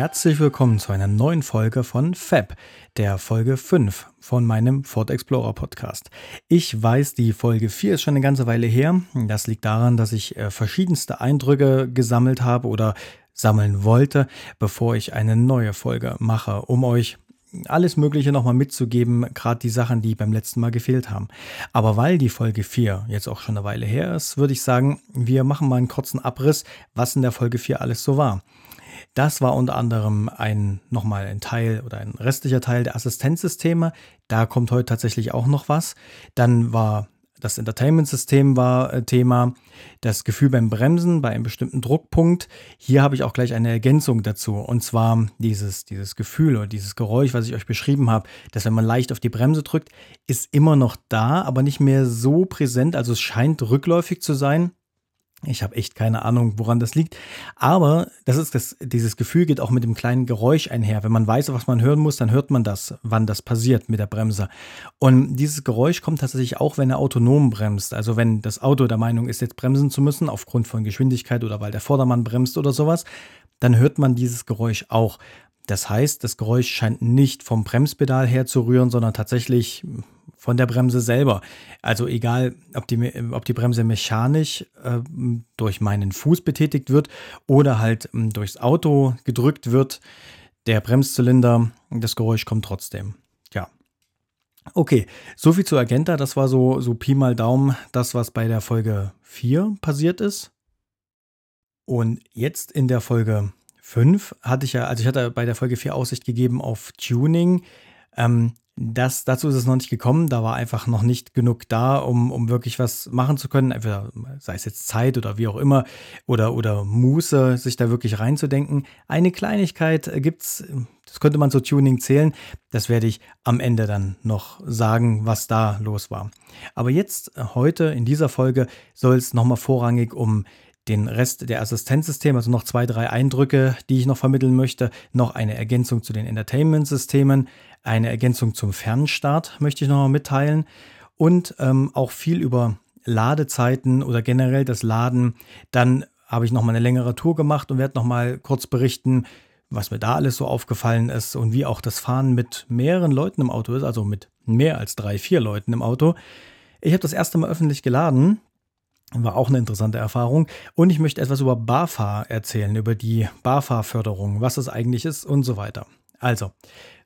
Herzlich willkommen zu einer neuen Folge von Fab, der Folge 5 von meinem Ford Explorer Podcast. Ich weiß, die Folge 4 ist schon eine ganze Weile her. Das liegt daran, dass ich äh, verschiedenste Eindrücke gesammelt habe oder sammeln wollte, bevor ich eine neue Folge mache, um euch alles Mögliche nochmal mitzugeben, gerade die Sachen, die beim letzten Mal gefehlt haben. Aber weil die Folge 4 jetzt auch schon eine Weile her ist, würde ich sagen, wir machen mal einen kurzen Abriss, was in der Folge 4 alles so war. Das war unter anderem ein nochmal ein Teil oder ein restlicher Teil der Assistenzsysteme. Da kommt heute tatsächlich auch noch was. Dann war das Entertainment-System war äh, Thema, das Gefühl beim Bremsen bei einem bestimmten Druckpunkt. Hier habe ich auch gleich eine Ergänzung dazu. Und zwar dieses, dieses Gefühl oder dieses Geräusch, was ich euch beschrieben habe, dass wenn man leicht auf die Bremse drückt, ist immer noch da, aber nicht mehr so präsent. Also es scheint rückläufig zu sein. Ich habe echt keine Ahnung, woran das liegt. Aber das ist das, dieses Gefühl geht auch mit dem kleinen Geräusch einher. Wenn man weiß, was man hören muss, dann hört man das, wann das passiert mit der Bremse. Und dieses Geräusch kommt tatsächlich auch, wenn er autonom bremst. Also wenn das Auto der Meinung ist, jetzt bremsen zu müssen, aufgrund von Geschwindigkeit oder weil der Vordermann bremst oder sowas, dann hört man dieses Geräusch auch. Das heißt, das Geräusch scheint nicht vom Bremspedal her zu rühren, sondern tatsächlich von der Bremse selber. Also egal, ob die, ob die Bremse mechanisch äh, durch meinen Fuß betätigt wird oder halt äh, durchs Auto gedrückt wird, der Bremszylinder, das Geräusch kommt trotzdem. Ja. Okay, soviel zu Agenta. Das war so, so Pi mal Daumen das, was bei der Folge 4 passiert ist. Und jetzt in der Folge 5 hatte ich ja, also ich hatte bei der Folge 4 Aussicht gegeben auf Tuning. Ähm, das, dazu ist es noch nicht gekommen. Da war einfach noch nicht genug da, um, um wirklich was machen zu können. Entweder sei es jetzt Zeit oder wie auch immer oder, oder Muße, sich da wirklich reinzudenken. Eine Kleinigkeit gibt es, das könnte man zu Tuning zählen. Das werde ich am Ende dann noch sagen, was da los war. Aber jetzt, heute in dieser Folge, soll es nochmal vorrangig um den Rest der Assistenzsysteme, also noch zwei, drei Eindrücke, die ich noch vermitteln möchte, noch eine Ergänzung zu den Entertainment-Systemen, eine Ergänzung zum Fernstart möchte ich noch mal mitteilen und ähm, auch viel über Ladezeiten oder generell das Laden. Dann habe ich noch mal eine längere Tour gemacht und werde noch mal kurz berichten, was mir da alles so aufgefallen ist und wie auch das Fahren mit mehreren Leuten im Auto ist, also mit mehr als drei, vier Leuten im Auto. Ich habe das erste Mal öffentlich geladen war auch eine interessante Erfahrung. Und ich möchte etwas über BAFA erzählen, über die BAFA-Förderung, was das eigentlich ist und so weiter. Also,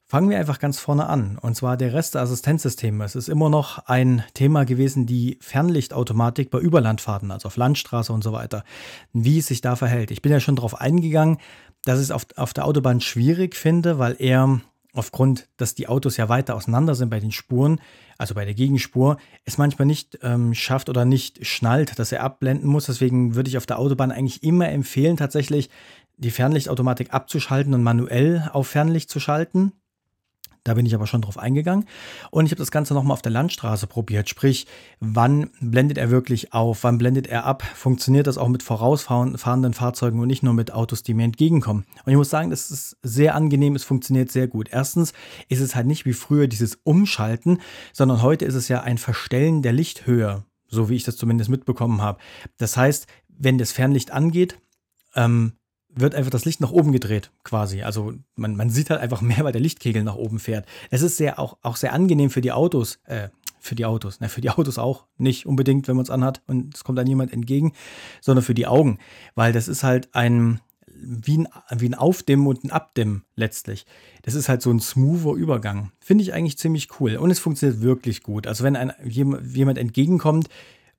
fangen wir einfach ganz vorne an. Und zwar der Rest der Assistenzsysteme. Es ist immer noch ein Thema gewesen, die Fernlichtautomatik bei Überlandfahrten, also auf Landstraße und so weiter. Wie es sich da verhält. Ich bin ja schon darauf eingegangen, dass ich es auf, auf der Autobahn schwierig finde, weil er aufgrund, dass die Autos ja weiter auseinander sind bei den Spuren, also bei der Gegenspur, es manchmal nicht ähm, schafft oder nicht schnallt, dass er abblenden muss. Deswegen würde ich auf der Autobahn eigentlich immer empfehlen, tatsächlich die Fernlichtautomatik abzuschalten und manuell auf Fernlicht zu schalten. Da bin ich aber schon drauf eingegangen. Und ich habe das Ganze nochmal auf der Landstraße probiert. Sprich, wann blendet er wirklich auf? Wann blendet er ab? Funktioniert das auch mit vorausfahrenden Fahrzeugen und nicht nur mit Autos, die mir entgegenkommen? Und ich muss sagen, das ist sehr angenehm. Es funktioniert sehr gut. Erstens ist es halt nicht wie früher dieses Umschalten, sondern heute ist es ja ein Verstellen der Lichthöhe. So wie ich das zumindest mitbekommen habe. Das heißt, wenn das Fernlicht angeht, ähm, wird einfach das Licht nach oben gedreht, quasi. Also man, man sieht halt einfach mehr, weil der Lichtkegel nach oben fährt. Es ist sehr auch, auch sehr angenehm für die Autos, äh, für die Autos, ne, für die Autos auch nicht unbedingt, wenn man es anhat und es kommt dann jemand entgegen, sondern für die Augen, weil das ist halt ein wie ein, wie ein Aufdimmen und ein Abdimmen letztlich. Das ist halt so ein smoother Übergang. Finde ich eigentlich ziemlich cool. Und es funktioniert wirklich gut. Also wenn ein, jemand entgegenkommt,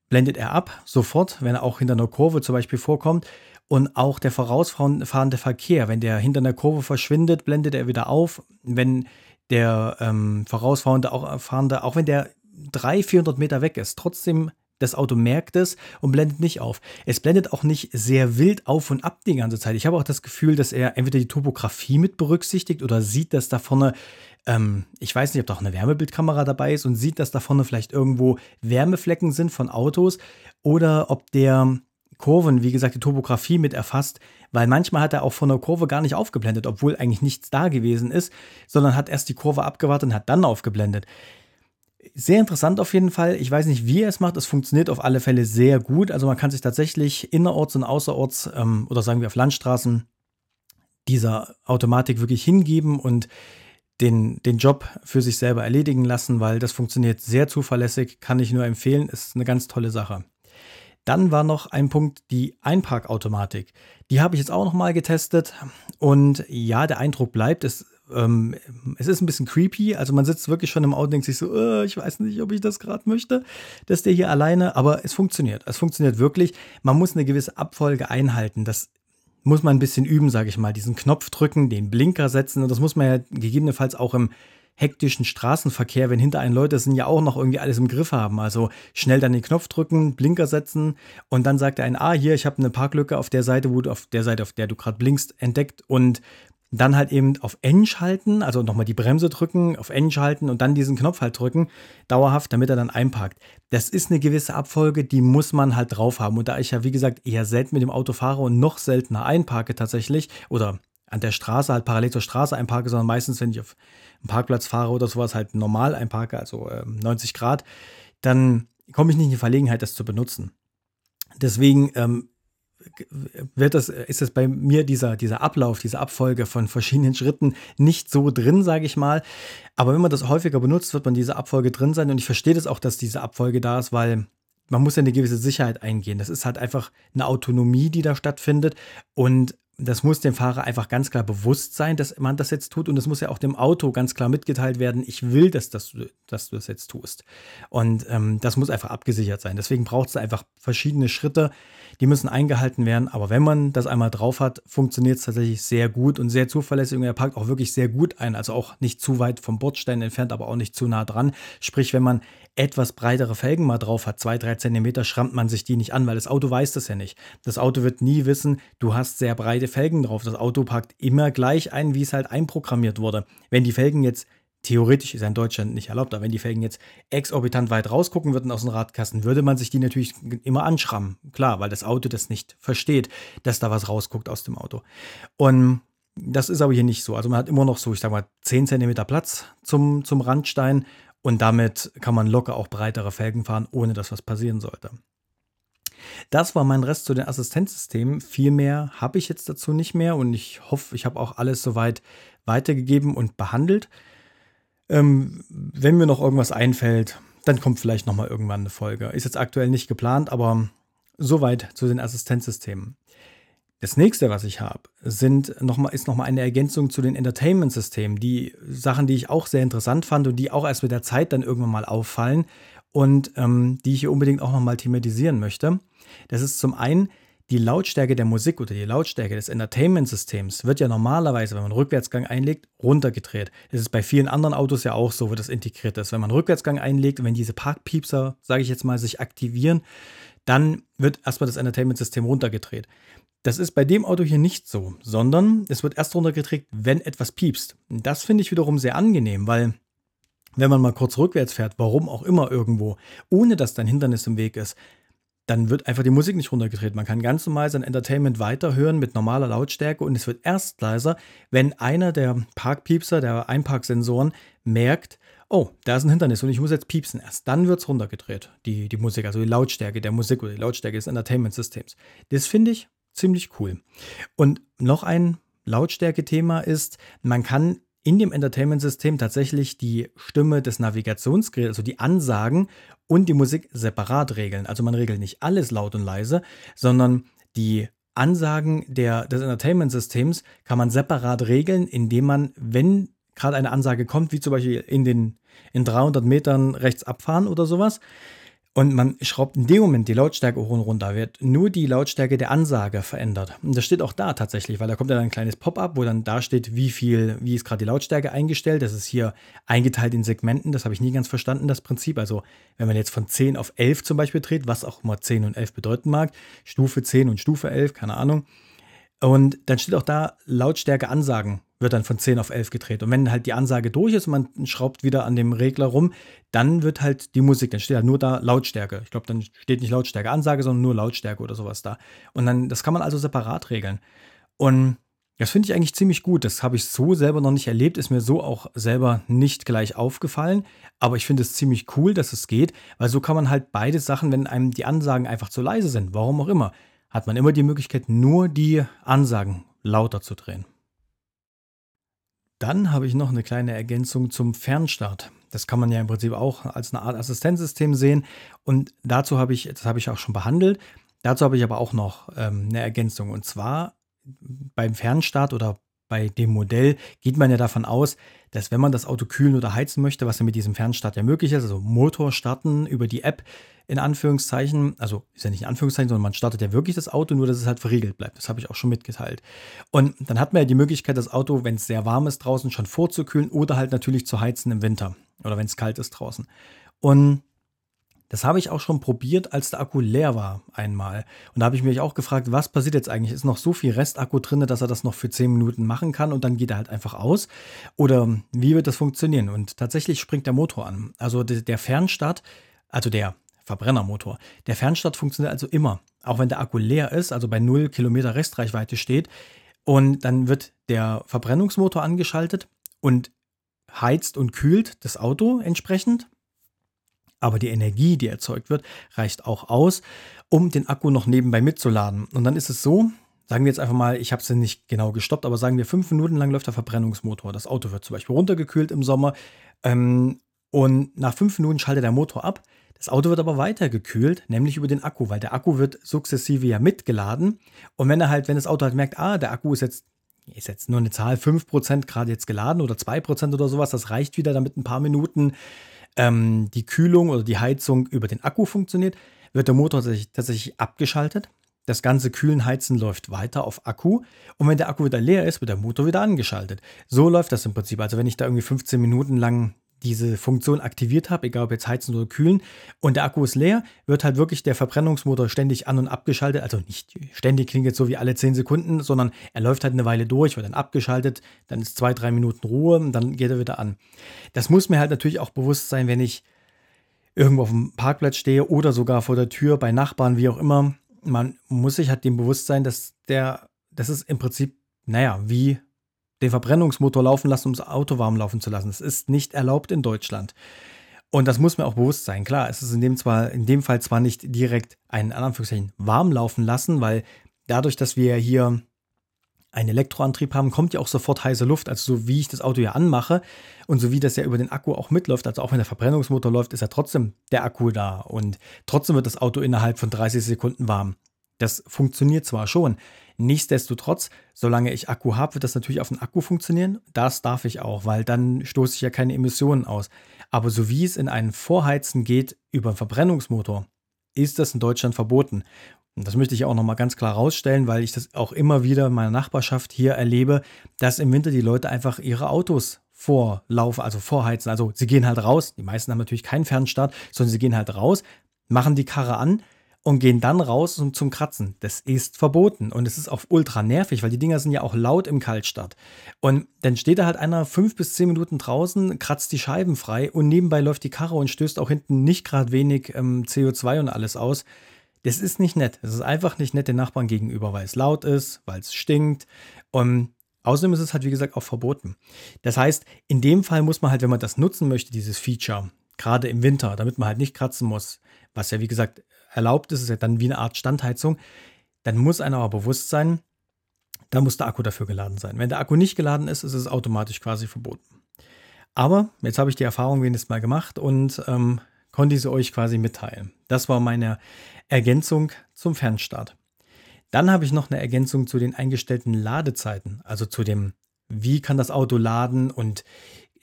blendet er ab, sofort, wenn er auch hinter einer Kurve zum Beispiel vorkommt. Und auch der vorausfahrende Verkehr, wenn der hinter einer Kurve verschwindet, blendet er wieder auf. Wenn der ähm, vorausfahrende, auch, fahrende, auch wenn der 300, 400 Meter weg ist, trotzdem das Auto merkt es und blendet nicht auf. Es blendet auch nicht sehr wild auf und ab die ganze Zeit. Ich habe auch das Gefühl, dass er entweder die Topografie mit berücksichtigt oder sieht, dass da vorne, ähm, ich weiß nicht, ob da auch eine Wärmebildkamera dabei ist und sieht, dass da vorne vielleicht irgendwo Wärmeflecken sind von Autos oder ob der Kurven, wie gesagt, die Topografie mit erfasst, weil manchmal hat er auch von der Kurve gar nicht aufgeblendet, obwohl eigentlich nichts da gewesen ist, sondern hat erst die Kurve abgewartet und hat dann aufgeblendet. Sehr interessant auf jeden Fall. Ich weiß nicht, wie er es macht. Es funktioniert auf alle Fälle sehr gut. Also man kann sich tatsächlich innerorts und außerorts ähm, oder sagen wir auf Landstraßen dieser Automatik wirklich hingeben und den, den Job für sich selber erledigen lassen, weil das funktioniert sehr zuverlässig, kann ich nur empfehlen, ist eine ganz tolle Sache. Dann war noch ein Punkt die Einparkautomatik. Die habe ich jetzt auch noch mal getestet und ja, der Eindruck bleibt, es, ähm, es ist ein bisschen creepy. Also man sitzt wirklich schon im Auto und denkt sich so, äh, ich weiß nicht, ob ich das gerade möchte, dass der hier alleine, aber es funktioniert. Es funktioniert wirklich. Man muss eine gewisse Abfolge einhalten. Das muss man ein bisschen üben, sage ich mal. Diesen Knopf drücken, den Blinker setzen und das muss man ja gegebenenfalls auch im hektischen Straßenverkehr, wenn hinter einen Leute sind, ja auch noch irgendwie alles im Griff haben. Also schnell dann den Knopf drücken, Blinker setzen und dann sagt er ein, ah, hier, ich habe eine Parklücke auf der Seite, wo du auf der Seite, auf der du gerade blinkst, entdeckt und dann halt eben auf N schalten, also nochmal die Bremse drücken, auf N schalten und dann diesen Knopf halt drücken, dauerhaft, damit er dann einparkt. Das ist eine gewisse Abfolge, die muss man halt drauf haben. Und da ich ja, wie gesagt, eher selten mit dem Auto fahre und noch seltener einparke tatsächlich, oder an der Straße halt parallel zur Straße einparke, sondern meistens, wenn ich auf einem Parkplatz fahre oder sowas, halt normal einparke, also äh, 90 Grad, dann komme ich nicht in die Verlegenheit, das zu benutzen. Deswegen ähm, wird das, ist es bei mir dieser, dieser Ablauf, diese Abfolge von verschiedenen Schritten nicht so drin, sage ich mal. Aber wenn man das häufiger benutzt, wird man diese Abfolge drin sein. Und ich verstehe das auch, dass diese Abfolge da ist, weil man muss ja eine gewisse Sicherheit eingehen. Das ist halt einfach eine Autonomie, die da stattfindet. Und das muss dem Fahrer einfach ganz klar bewusst sein, dass man das jetzt tut. Und es muss ja auch dem Auto ganz klar mitgeteilt werden, ich will, dass, das, dass du das jetzt tust. Und ähm, das muss einfach abgesichert sein. Deswegen braucht es einfach verschiedene Schritte, die müssen eingehalten werden. Aber wenn man das einmal drauf hat, funktioniert es tatsächlich sehr gut und sehr zuverlässig. Und er packt auch wirklich sehr gut ein. Also auch nicht zu weit vom Bordstein entfernt, aber auch nicht zu nah dran. Sprich, wenn man etwas breitere Felgen mal drauf hat, zwei, drei Zentimeter, schrammt man sich die nicht an, weil das Auto weiß das ja nicht. Das Auto wird nie wissen, du hast sehr breite Felgen drauf. Das Auto packt immer gleich ein, wie es halt einprogrammiert wurde. Wenn die Felgen jetzt theoretisch ist in Deutschland nicht erlaubt, aber wenn die Felgen jetzt exorbitant weit rausgucken würden aus dem Radkasten, würde man sich die natürlich immer anschrammen. Klar, weil das Auto das nicht versteht, dass da was rausguckt aus dem Auto. Und das ist aber hier nicht so. Also man hat immer noch so, ich sag mal, 10 cm Platz zum, zum Randstein und damit kann man locker auch breitere Felgen fahren, ohne dass was passieren sollte. Das war mein Rest zu den Assistenzsystemen. Viel mehr habe ich jetzt dazu nicht mehr und ich hoffe, ich habe auch alles soweit weitergegeben und behandelt. Ähm, wenn mir noch irgendwas einfällt, dann kommt vielleicht nochmal irgendwann eine Folge. Ist jetzt aktuell nicht geplant, aber soweit zu den Assistenzsystemen. Das nächste, was ich habe, sind noch mal, ist nochmal eine Ergänzung zu den Entertainment-Systemen. Die Sachen, die ich auch sehr interessant fand und die auch erst mit der Zeit dann irgendwann mal auffallen und ähm, die ich hier unbedingt auch nochmal thematisieren möchte. Das ist zum einen die Lautstärke der Musik oder die Lautstärke des Entertainment-Systems wird ja normalerweise, wenn man Rückwärtsgang einlegt, runtergedreht. Das ist bei vielen anderen Autos ja auch so, wo das integriert ist. Wenn man Rückwärtsgang einlegt wenn diese Parkpiepser, sage ich jetzt mal, sich aktivieren, dann wird erstmal das Entertainment-System runtergedreht. Das ist bei dem Auto hier nicht so, sondern es wird erst runtergedreht, wenn etwas piepst. Das finde ich wiederum sehr angenehm, weil wenn man mal kurz rückwärts fährt, warum auch immer irgendwo, ohne dass dein Hindernis im Weg ist, dann wird einfach die Musik nicht runtergedreht. Man kann ganz normal sein Entertainment weiterhören mit normaler Lautstärke und es wird erst leiser, wenn einer der Parkpiepser, der Einparksensoren merkt, oh, da ist ein Hindernis und ich muss jetzt piepsen. Erst dann wird es runtergedreht, die, die Musik, also die Lautstärke der Musik oder die Lautstärke des Entertainment-Systems. Das finde ich ziemlich cool. Und noch ein Lautstärke-Thema ist, man kann in dem Entertainment-System tatsächlich die Stimme des Navigationsgeräts, also die Ansagen und die Musik separat regeln. Also man regelt nicht alles laut und leise, sondern die Ansagen der, des Entertainment-Systems kann man separat regeln, indem man, wenn gerade eine Ansage kommt, wie zum Beispiel in den in 300 Metern rechts abfahren oder sowas, und man schraubt in dem Moment die Lautstärke hoch und runter, wird nur die Lautstärke der Ansage verändert. Und das steht auch da tatsächlich, weil da kommt dann ein kleines Pop-up, wo dann da steht, wie viel, wie ist gerade die Lautstärke eingestellt. Das ist hier eingeteilt in Segmenten. Das habe ich nie ganz verstanden, das Prinzip. Also, wenn man jetzt von 10 auf 11 zum Beispiel dreht, was auch immer 10 und 11 bedeuten mag, Stufe 10 und Stufe 11, keine Ahnung. Und dann steht auch da Lautstärke Ansagen wird dann von 10 auf 11 gedreht. Und wenn halt die Ansage durch ist und man schraubt wieder an dem Regler rum, dann wird halt die Musik, dann steht halt nur da Lautstärke. Ich glaube, dann steht nicht Lautstärke Ansage, sondern nur Lautstärke oder sowas da. Und dann, das kann man also separat regeln. Und das finde ich eigentlich ziemlich gut. Das habe ich so selber noch nicht erlebt, ist mir so auch selber nicht gleich aufgefallen. Aber ich finde es ziemlich cool, dass es geht, weil so kann man halt beide Sachen, wenn einem die Ansagen einfach zu leise sind, warum auch immer, hat man immer die Möglichkeit, nur die Ansagen lauter zu drehen. Dann habe ich noch eine kleine Ergänzung zum Fernstart. Das kann man ja im Prinzip auch als eine Art Assistenzsystem sehen. Und dazu habe ich, das habe ich auch schon behandelt, dazu habe ich aber auch noch ähm, eine Ergänzung. Und zwar beim Fernstart oder bei dem Modell geht man ja davon aus, dass wenn man das Auto kühlen oder heizen möchte, was ja mit diesem Fernstart ja möglich ist, also Motor starten über die App in Anführungszeichen, also ist ja nicht in Anführungszeichen, sondern man startet ja wirklich das Auto, nur dass es halt verriegelt bleibt. Das habe ich auch schon mitgeteilt. Und dann hat man ja die Möglichkeit, das Auto, wenn es sehr warm ist draußen, schon vorzukühlen oder halt natürlich zu heizen im Winter oder wenn es kalt ist draußen. Und das habe ich auch schon probiert, als der Akku leer war einmal. Und da habe ich mich auch gefragt, was passiert jetzt eigentlich? Ist noch so viel Restakku drin, dass er das noch für 10 Minuten machen kann und dann geht er halt einfach aus? Oder wie wird das funktionieren? Und tatsächlich springt der Motor an. Also der Fernstart, also der Verbrennermotor, der Fernstart funktioniert also immer. Auch wenn der Akku leer ist, also bei 0 Kilometer Restreichweite steht. Und dann wird der Verbrennungsmotor angeschaltet und heizt und kühlt das Auto entsprechend aber die Energie, die erzeugt wird, reicht auch aus, um den Akku noch nebenbei mitzuladen. Und dann ist es so, sagen wir jetzt einfach mal, ich habe es nicht genau gestoppt, aber sagen wir, fünf Minuten lang läuft der Verbrennungsmotor. Das Auto wird zum Beispiel runtergekühlt im Sommer ähm, und nach fünf Minuten schaltet der Motor ab. Das Auto wird aber weiter gekühlt, nämlich über den Akku, weil der Akku wird sukzessive ja mitgeladen. Und wenn er halt, wenn das Auto halt merkt, ah, der Akku ist jetzt, ist jetzt nur eine Zahl, 5% gerade jetzt geladen oder 2% oder sowas, das reicht wieder, damit ein paar Minuten ähm, die Kühlung oder die Heizung über den Akku funktioniert, wird der Motor tatsächlich, tatsächlich abgeschaltet. Das ganze Kühlen, Heizen läuft weiter auf Akku. Und wenn der Akku wieder leer ist, wird der Motor wieder angeschaltet. So läuft das im Prinzip. Also wenn ich da irgendwie 15 Minuten lang diese Funktion aktiviert habe, egal ob jetzt heizen oder kühlen, und der Akku ist leer, wird halt wirklich der Verbrennungsmotor ständig an- und abgeschaltet. Also nicht ständig klingt jetzt so wie alle 10 Sekunden, sondern er läuft halt eine Weile durch, wird dann abgeschaltet, dann ist zwei, drei Minuten Ruhe und dann geht er wieder an. Das muss mir halt natürlich auch bewusst sein, wenn ich irgendwo auf dem Parkplatz stehe oder sogar vor der Tür bei Nachbarn, wie auch immer. Man muss sich halt dem bewusst sein, dass der, das ist im Prinzip, naja, wie den Verbrennungsmotor laufen lassen, um das Auto warm laufen zu lassen. Das ist nicht erlaubt in Deutschland. Und das muss mir auch bewusst sein. Klar, es ist in dem, zwar, in dem Fall zwar nicht direkt ein, in Anführungszeichen, warm laufen lassen, weil dadurch, dass wir hier einen Elektroantrieb haben, kommt ja auch sofort heiße Luft. Also so wie ich das Auto ja anmache und so wie das ja über den Akku auch mitläuft, also auch wenn der Verbrennungsmotor läuft, ist ja trotzdem der Akku da und trotzdem wird das Auto innerhalb von 30 Sekunden warm. Das funktioniert zwar schon, nichtsdestotrotz, solange ich Akku habe, wird das natürlich auf dem Akku funktionieren. Das darf ich auch, weil dann stoße ich ja keine Emissionen aus. Aber so wie es in einen Vorheizen geht über einen Verbrennungsmotor, ist das in Deutschland verboten. Und das möchte ich auch nochmal ganz klar rausstellen, weil ich das auch immer wieder in meiner Nachbarschaft hier erlebe, dass im Winter die Leute einfach ihre Autos vorlaufen, also vorheizen. Also sie gehen halt raus. Die meisten haben natürlich keinen Fernstart, sondern sie gehen halt raus, machen die Karre an, und gehen dann raus zum, zum Kratzen. Das ist verboten und es ist auch ultra nervig, weil die Dinger sind ja auch laut im Kaltstart. Und dann steht da halt einer fünf bis zehn Minuten draußen, kratzt die Scheiben frei und nebenbei läuft die Karre und stößt auch hinten nicht gerade wenig ähm, CO2 und alles aus. Das ist nicht nett. Es ist einfach nicht nett den Nachbarn gegenüber, weil es laut ist, weil es stinkt. Und außerdem ist es halt, wie gesagt, auch verboten. Das heißt, in dem Fall muss man halt, wenn man das nutzen möchte, dieses Feature, gerade im Winter, damit man halt nicht kratzen muss, was ja, wie gesagt, erlaubt ist, ist ja dann wie eine Art Standheizung, dann muss einem aber bewusst sein, da muss der Akku dafür geladen sein. Wenn der Akku nicht geladen ist, ist es automatisch quasi verboten. Aber jetzt habe ich die Erfahrung wenigstens mal gemacht und ähm, konnte sie euch quasi mitteilen. Das war meine Ergänzung zum Fernstart. Dann habe ich noch eine Ergänzung zu den eingestellten Ladezeiten, also zu dem, wie kann das Auto laden und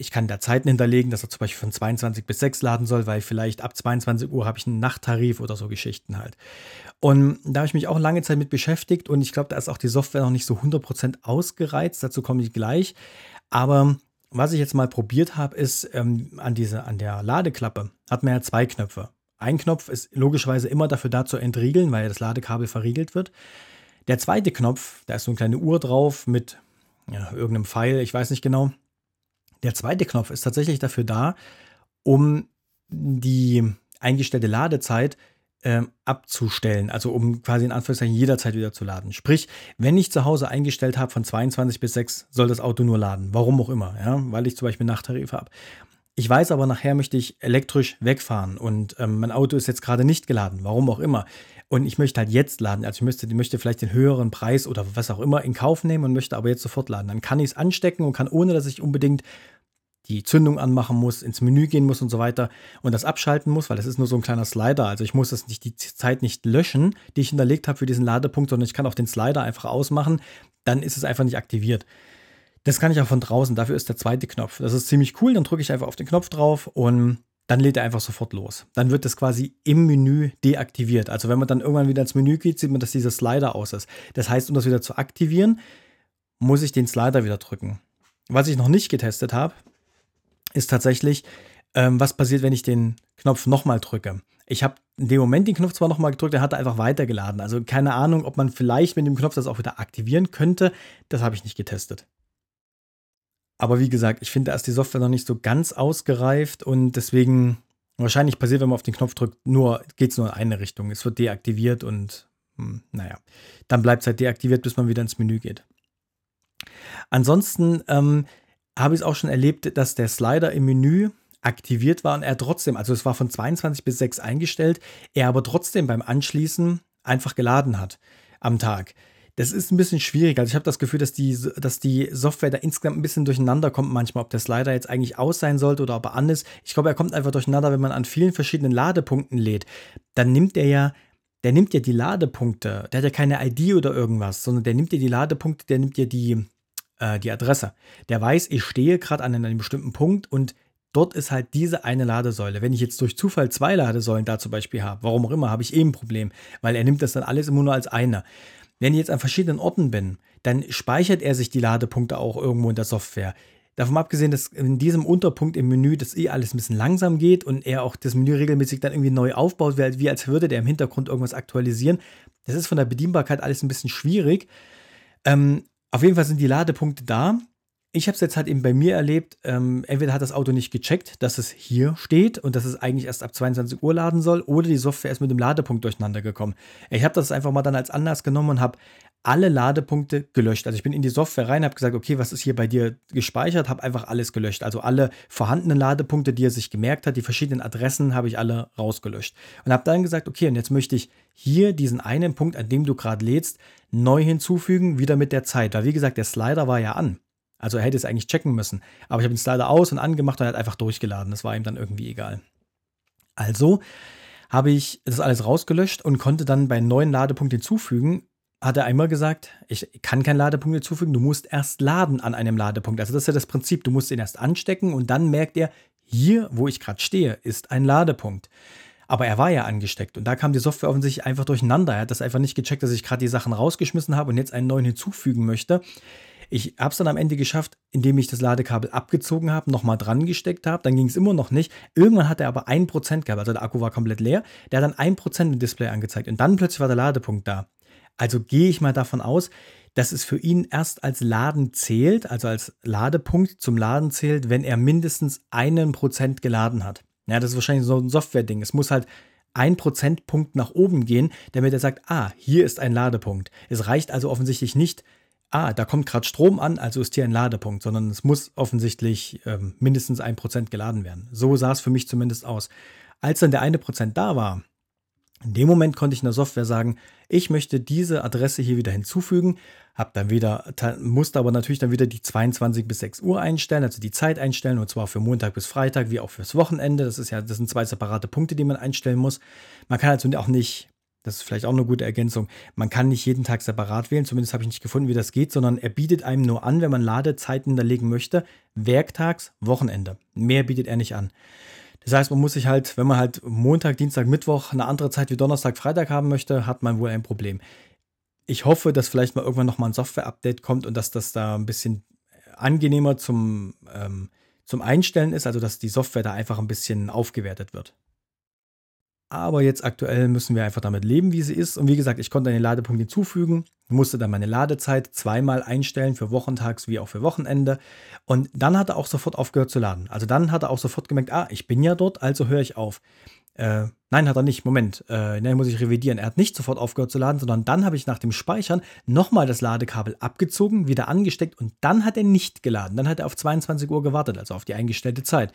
ich kann da Zeiten hinterlegen, dass er zum Beispiel von 22 bis 6 laden soll, weil vielleicht ab 22 Uhr habe ich einen Nachttarif oder so Geschichten halt. Und da habe ich mich auch lange Zeit mit beschäftigt und ich glaube, da ist auch die Software noch nicht so 100% ausgereizt, dazu komme ich gleich. Aber was ich jetzt mal probiert habe, ist ähm, an, diese, an der Ladeklappe hat man ja zwei Knöpfe. Ein Knopf ist logischerweise immer dafür da zu entriegeln, weil das Ladekabel verriegelt wird. Der zweite Knopf, da ist so eine kleine Uhr drauf mit ja, irgendeinem Pfeil, ich weiß nicht genau. Der zweite Knopf ist tatsächlich dafür da, um die eingestellte Ladezeit äh, abzustellen, also um quasi in Anführungszeichen jederzeit wieder zu laden. Sprich, wenn ich zu Hause eingestellt habe von 22 bis 6, soll das Auto nur laden. Warum auch immer, ja? weil ich zum Beispiel Nachttarif habe. Ich weiß aber, nachher möchte ich elektrisch wegfahren und ähm, mein Auto ist jetzt gerade nicht geladen, warum auch immer. und ich möchte halt jetzt laden. Also ich ich möchte vielleicht den höheren Preis oder was auch immer in Kauf nehmen und möchte aber jetzt sofort laden. Dann kann ich es anstecken und kann, ohne dass ich unbedingt die Zündung anmachen muss, ins Menü gehen muss und so weiter und das abschalten muss, weil das ist nur so ein kleiner Slider. Also ich muss das nicht die Zeit nicht löschen, die ich hinterlegt habe für diesen Ladepunkt, sondern ich kann auch den Slider einfach ausmachen. Dann ist es einfach nicht aktiviert. Das kann ich auch von draußen. Dafür ist der zweite Knopf. Das ist ziemlich cool. Dann drücke ich einfach auf den Knopf drauf und dann lädt er einfach sofort los. Dann wird das quasi im Menü deaktiviert. Also wenn man dann irgendwann wieder ins Menü geht, sieht man, dass dieser Slider aus ist. Das heißt, um das wieder zu aktivieren, muss ich den Slider wieder drücken. Was ich noch nicht getestet habe, ist tatsächlich, ähm, was passiert, wenn ich den Knopf nochmal drücke. Ich habe in dem Moment den Knopf zwar nochmal gedrückt, der hat einfach weitergeladen. Also keine Ahnung, ob man vielleicht mit dem Knopf das auch wieder aktivieren könnte. Das habe ich nicht getestet. Aber wie gesagt, ich finde, da ist die Software noch nicht so ganz ausgereift und deswegen wahrscheinlich passiert, wenn man auf den Knopf drückt, nur geht es nur in eine Richtung. Es wird deaktiviert und hm, naja, dann bleibt es halt deaktiviert, bis man wieder ins Menü geht. Ansonsten ähm, habe ich es auch schon erlebt, dass der Slider im Menü aktiviert war und er trotzdem, also es war von 22 bis 6 eingestellt, er aber trotzdem beim Anschließen einfach geladen hat am Tag. Das ist ein bisschen schwierig. Also ich habe das Gefühl, dass die, dass die Software da insgesamt ein bisschen durcheinander kommt manchmal, ob der Slider jetzt eigentlich aus sein sollte oder ob er an ist. Ich glaube, er kommt einfach durcheinander, wenn man an vielen verschiedenen Ladepunkten lädt. Dann nimmt er ja, der nimmt ja die Ladepunkte. Der hat ja keine ID oder irgendwas, sondern der nimmt ja die Ladepunkte, der nimmt ja die, äh, die Adresse. Der weiß, ich stehe gerade an einem bestimmten Punkt und dort ist halt diese eine Ladesäule. Wenn ich jetzt durch Zufall zwei Ladesäulen da zum Beispiel habe, warum auch immer, habe ich eben ein Problem, weil er nimmt das dann alles immer nur als eine. Wenn ich jetzt an verschiedenen Orten bin, dann speichert er sich die Ladepunkte auch irgendwo in der Software. Davon abgesehen, dass in diesem Unterpunkt im Menü das eh alles ein bisschen langsam geht und er auch das Menü regelmäßig dann irgendwie neu aufbaut, wie als würde der im Hintergrund irgendwas aktualisieren. Das ist von der Bedienbarkeit alles ein bisschen schwierig. Ähm, auf jeden Fall sind die Ladepunkte da. Ich habe es jetzt halt eben bei mir erlebt, ähm, entweder hat das Auto nicht gecheckt, dass es hier steht und dass es eigentlich erst ab 22 Uhr laden soll, oder die Software ist mit dem Ladepunkt durcheinander gekommen. Ich habe das einfach mal dann als Anlass genommen und habe alle Ladepunkte gelöscht. Also ich bin in die Software rein, habe gesagt, okay, was ist hier bei dir gespeichert, habe einfach alles gelöscht. Also alle vorhandenen Ladepunkte, die er sich gemerkt hat, die verschiedenen Adressen habe ich alle rausgelöscht. Und habe dann gesagt, okay, und jetzt möchte ich hier diesen einen Punkt, an dem du gerade lädst, neu hinzufügen, wieder mit der Zeit. Weil wie gesagt, der Slider war ja an. Also er hätte es eigentlich checken müssen. Aber ich habe den Slider aus und angemacht und er hat einfach durchgeladen. Das war ihm dann irgendwie egal. Also habe ich das alles rausgelöscht und konnte dann bei neuen Ladepunkt hinzufügen. Hat er einmal gesagt, ich kann keinen Ladepunkt hinzufügen, du musst erst laden an einem Ladepunkt. Also das ist ja das Prinzip, du musst ihn erst anstecken und dann merkt er, hier, wo ich gerade stehe, ist ein Ladepunkt. Aber er war ja angesteckt und da kam die Software offensichtlich einfach durcheinander. Er hat das einfach nicht gecheckt, dass ich gerade die Sachen rausgeschmissen habe und jetzt einen neuen hinzufügen möchte. Ich habe es dann am Ende geschafft, indem ich das Ladekabel abgezogen habe, nochmal dran gesteckt habe. Dann ging es immer noch nicht. Irgendwann hat er aber 1% gehabt. Also der Akku war komplett leer. Der hat dann 1% im Display angezeigt. Und dann plötzlich war der Ladepunkt da. Also gehe ich mal davon aus, dass es für ihn erst als Laden zählt, also als Ladepunkt zum Laden zählt, wenn er mindestens einen Prozent geladen hat. Ja, das ist wahrscheinlich so ein Software-Ding. Es muss halt ein Prozentpunkt nach oben gehen, damit er sagt, ah, hier ist ein Ladepunkt. Es reicht also offensichtlich nicht, ah, da kommt gerade Strom an, also ist hier ein Ladepunkt, sondern es muss offensichtlich ähm, mindestens ein Prozent geladen werden. So sah es für mich zumindest aus. Als dann der eine Prozent da war, in dem Moment konnte ich in der Software sagen, ich möchte diese Adresse hier wieder hinzufügen, habe dann wieder, musste aber natürlich dann wieder die 22 bis 6 Uhr einstellen, also die Zeit einstellen, und zwar für Montag bis Freitag wie auch fürs Wochenende. Das ist ja, das sind zwei separate Punkte, die man einstellen muss. Man kann also auch nicht das ist vielleicht auch eine gute Ergänzung. Man kann nicht jeden Tag separat wählen, zumindest habe ich nicht gefunden, wie das geht, sondern er bietet einem nur an, wenn man Ladezeiten hinterlegen möchte, werktags, Wochenende. Mehr bietet er nicht an. Das heißt, man muss sich halt, wenn man halt Montag, Dienstag, Mittwoch eine andere Zeit wie Donnerstag, Freitag haben möchte, hat man wohl ein Problem. Ich hoffe, dass vielleicht mal irgendwann nochmal ein Software-Update kommt und dass das da ein bisschen angenehmer zum, ähm, zum Einstellen ist, also dass die Software da einfach ein bisschen aufgewertet wird. Aber jetzt aktuell müssen wir einfach damit leben, wie sie ist. Und wie gesagt, ich konnte einen Ladepunkt hinzufügen, musste dann meine Ladezeit zweimal einstellen, für Wochentags wie auch für Wochenende. Und dann hat er auch sofort aufgehört zu laden. Also dann hat er auch sofort gemerkt, ah, ich bin ja dort, also höre ich auf. Äh, nein, hat er nicht. Moment, äh, nein, muss ich revidieren. Er hat nicht sofort aufgehört zu laden, sondern dann habe ich nach dem Speichern nochmal das Ladekabel abgezogen, wieder angesteckt und dann hat er nicht geladen. Dann hat er auf 22 Uhr gewartet, also auf die eingestellte Zeit.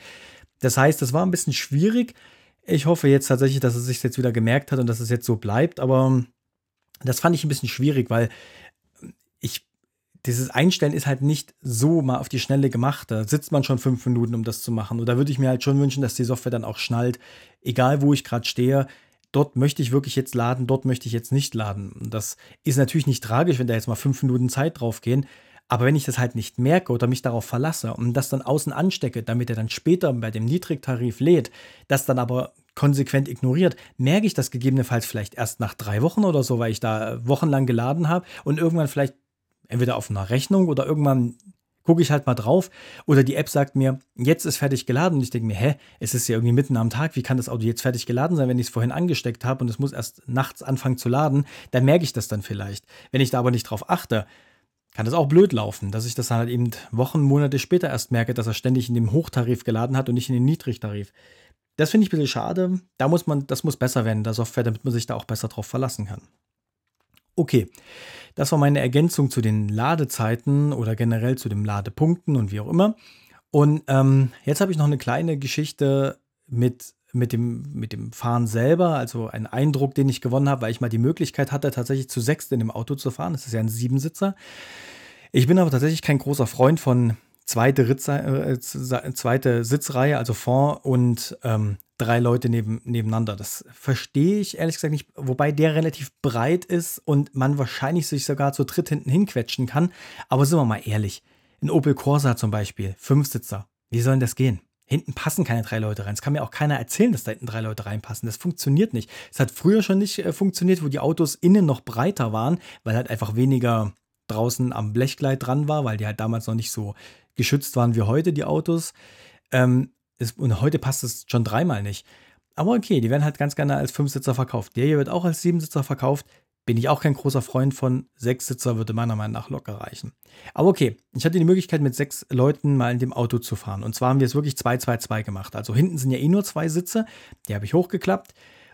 Das heißt, es war ein bisschen schwierig, Ich hoffe jetzt tatsächlich, dass es sich jetzt wieder gemerkt hat und dass es jetzt so bleibt, aber das fand ich ein bisschen schwierig, weil ich dieses Einstellen ist halt nicht so mal auf die Schnelle gemacht. Da sitzt man schon fünf Minuten, um das zu machen. Und da würde ich mir halt schon wünschen, dass die Software dann auch schnallt, egal wo ich gerade stehe. Dort möchte ich wirklich jetzt laden, dort möchte ich jetzt nicht laden. Das ist natürlich nicht tragisch, wenn da jetzt mal fünf Minuten Zeit drauf gehen. Aber wenn ich das halt nicht merke oder mich darauf verlasse und das dann außen anstecke, damit er dann später bei dem Niedrigtarif lädt, das dann aber konsequent ignoriert, merke ich das gegebenenfalls vielleicht erst nach drei Wochen oder so, weil ich da wochenlang geladen habe und irgendwann vielleicht entweder auf einer Rechnung oder irgendwann gucke ich halt mal drauf oder die App sagt mir, jetzt ist fertig geladen und ich denke mir, hä, es ist ja irgendwie mitten am Tag, wie kann das Auto jetzt fertig geladen sein, wenn ich es vorhin angesteckt habe und es muss erst nachts anfangen zu laden, dann merke ich das dann vielleicht. Wenn ich da aber nicht drauf achte, kann das auch blöd laufen, dass ich das halt eben Wochen, Monate später erst merke, dass er ständig in dem Hochtarif geladen hat und nicht in den Niedrigtarif. Das finde ich ein bisschen schade. Da muss man, das muss besser werden, der Software, damit man sich da auch besser drauf verlassen kann. Okay, das war meine Ergänzung zu den Ladezeiten oder generell zu den Ladepunkten und wie auch immer. Und ähm, jetzt habe ich noch eine kleine Geschichte mit mit dem, mit dem Fahren selber, also ein Eindruck, den ich gewonnen habe, weil ich mal die Möglichkeit hatte, tatsächlich zu sechst in dem Auto zu fahren. Das ist ja ein Siebensitzer. Ich bin aber tatsächlich kein großer Freund von zweite, Ritze, äh, zweite Sitzreihe, also vor und ähm, drei Leute neben, nebeneinander. Das verstehe ich ehrlich gesagt nicht, wobei der relativ breit ist und man wahrscheinlich sich sogar zu dritt hinten hinquetschen kann. Aber sind wir mal ehrlich, ein Opel Corsa zum Beispiel, Fünfsitzer, wie soll denn das gehen? Hinten passen keine drei Leute rein. Es kann mir auch keiner erzählen, dass da hinten drei Leute reinpassen. Das funktioniert nicht. Es hat früher schon nicht äh, funktioniert, wo die Autos innen noch breiter waren, weil halt einfach weniger draußen am Blechgleit dran war, weil die halt damals noch nicht so geschützt waren wie heute, die Autos. Ähm, ist, und heute passt es schon dreimal nicht. Aber okay, die werden halt ganz gerne als Fünfsitzer verkauft. Der hier wird auch als Siebensitzer verkauft. Bin ich auch kein großer Freund von. Sechs Sitzer würde meiner Meinung nach locker reichen. Aber okay, ich hatte die Möglichkeit, mit sechs Leuten mal in dem Auto zu fahren. Und zwar haben wir es wirklich 2-2-2 gemacht. Also hinten sind ja eh nur zwei Sitze. Die habe ich hochgeklappt.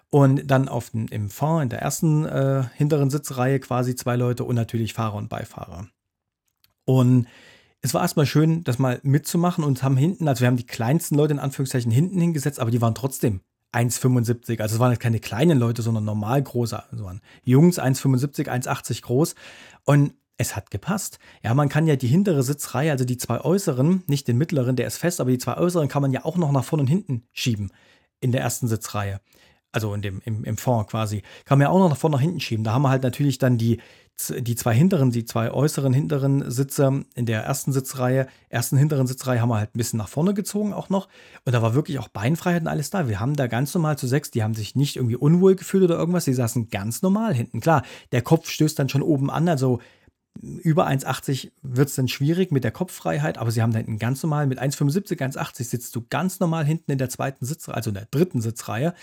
Und dann auf den, im Fond, in der ersten äh, hinteren Sitzreihe quasi zwei Leute und natürlich Fahrer und Beifahrer. Und es war erstmal schön, das mal mitzumachen und haben hinten, also wir haben die kleinsten Leute in Anführungszeichen hinten hingesetzt, aber die waren trotzdem 1,75. Also es waren jetzt keine kleinen Leute, sondern normal große. Also waren Jungs 1,75, 1,80 groß. Und es hat gepasst. Ja, man kann ja die hintere Sitzreihe, also die zwei äußeren, nicht den mittleren, der ist fest, aber die zwei äußeren kann man ja auch noch nach vorne und hinten schieben in der ersten Sitzreihe. Also in dem, im, im Fond quasi. Kann man ja auch noch nach vorne nach hinten schieben. Da haben wir halt natürlich dann die, die zwei hinteren, die zwei äußeren hinteren Sitze in der ersten Sitzreihe, ersten hinteren Sitzreihe haben wir halt ein bisschen nach vorne gezogen auch noch. Und da war wirklich auch Beinfreiheit und alles da. Wir haben da ganz normal zu sechs, die haben sich nicht irgendwie unwohl gefühlt oder irgendwas, die saßen ganz normal hinten. Klar, der Kopf stößt dann schon oben an, also über 1,80 wird es dann schwierig mit der Kopffreiheit, aber sie haben da hinten ganz normal mit 1,75, 1,80 sitzt du ganz normal hinten in der zweiten Sitzreihe, also in der dritten Sitzreihe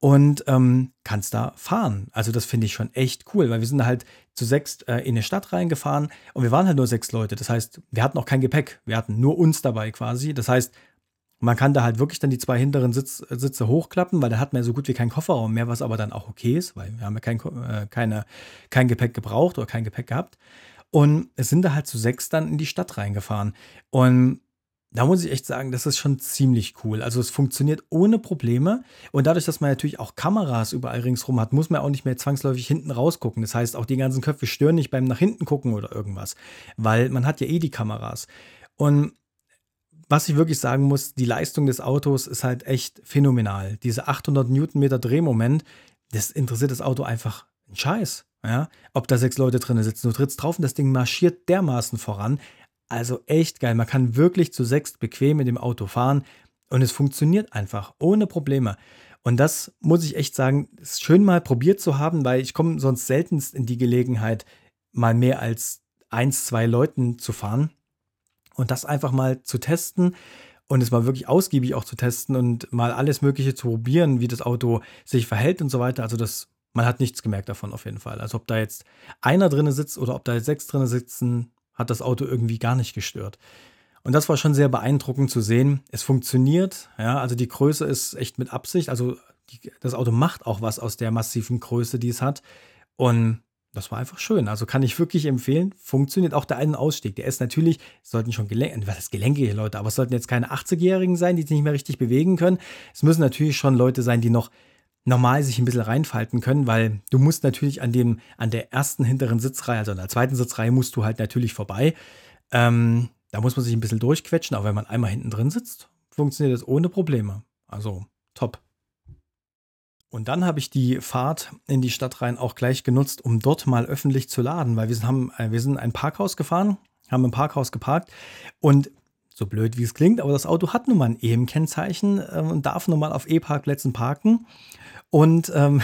und ähm, kannst da fahren. Also das finde ich schon echt cool, weil wir sind halt zu sechs äh, in eine Stadt reingefahren und wir waren halt nur sechs Leute. Das heißt, wir hatten auch kein Gepäck. Wir hatten nur uns dabei quasi. Das heißt, man kann da halt wirklich dann die zwei hinteren Sitz, Sitze hochklappen, weil da hat man ja so gut wie keinen Kofferraum mehr, was aber dann auch okay ist, weil wir haben ja kein, äh, keine, kein Gepäck gebraucht oder kein Gepäck gehabt. Und es sind da halt zu sechs dann in die Stadt reingefahren. Und da muss ich echt sagen, das ist schon ziemlich cool. Also es funktioniert ohne Probleme. Und dadurch, dass man natürlich auch Kameras überall ringsrum hat, muss man auch nicht mehr zwangsläufig hinten rausgucken. Das heißt, auch die ganzen Köpfe stören nicht beim nach hinten gucken oder irgendwas. Weil man hat ja eh die Kameras. Und was ich wirklich sagen muss, die Leistung des Autos ist halt echt phänomenal. Diese 800 Newtonmeter Drehmoment, das interessiert das Auto einfach ein Scheiß. Ja? Ob da sechs Leute drin sitzen, du trittst drauf und das Ding marschiert dermaßen voran. Also echt geil. Man kann wirklich zu sechst bequem mit dem Auto fahren und es funktioniert einfach ohne Probleme. Und das muss ich echt sagen, ist schön mal probiert zu haben, weil ich komme sonst seltenst in die Gelegenheit, mal mehr als eins, zwei Leuten zu fahren und das einfach mal zu testen und es mal wirklich ausgiebig auch zu testen und mal alles Mögliche zu probieren, wie das Auto sich verhält und so weiter. Also das, man hat nichts gemerkt davon auf jeden Fall. Also ob da jetzt einer drinne sitzt oder ob da jetzt sechs drinne sitzen, hat das Auto irgendwie gar nicht gestört. Und das war schon sehr beeindruckend zu sehen. Es funktioniert, ja, also die Größe ist echt mit Absicht. Also die, das Auto macht auch was aus der massiven Größe, die es hat. Und das war einfach schön. Also kann ich wirklich empfehlen. Funktioniert auch der einen Ausstieg. Der ist natürlich, sollten schon Gelenke, was ist gelenkige Leute, aber es sollten jetzt keine 80-Jährigen sein, die sich nicht mehr richtig bewegen können. Es müssen natürlich schon Leute sein, die noch normal sich ein bisschen reinfalten können, weil du musst natürlich an dem, an der ersten hinteren Sitzreihe, also an der zweiten Sitzreihe, musst du halt natürlich vorbei. Ähm, da muss man sich ein bisschen durchquetschen, aber wenn man einmal hinten drin sitzt, funktioniert das ohne Probleme. Also top. Und dann habe ich die Fahrt in die Stadt rein auch gleich genutzt, um dort mal öffentlich zu laden, weil wir sind, haben, äh, wir sind ein Parkhaus gefahren, haben im Parkhaus geparkt und so blöd wie es klingt, aber das Auto hat nun mal ein EM-Kennzeichen äh, und darf nun mal auf E-Parkplätzen parken. Und ähm,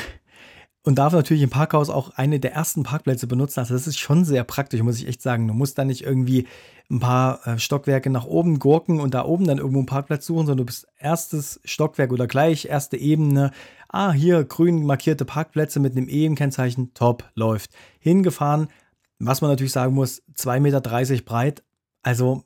und darf natürlich im Parkhaus auch eine der ersten Parkplätze benutzen. Also das ist schon sehr praktisch, muss ich echt sagen. Du musst da nicht irgendwie ein paar äh, Stockwerke nach oben gurken und da oben dann irgendwo einen Parkplatz suchen, sondern du bist erstes Stockwerk oder gleich erste Ebene. Ah, hier grün markierte Parkplätze mit einem E-Kennzeichen. Top, läuft. Hingefahren. Was man natürlich sagen muss, 2,30 Meter breit. Also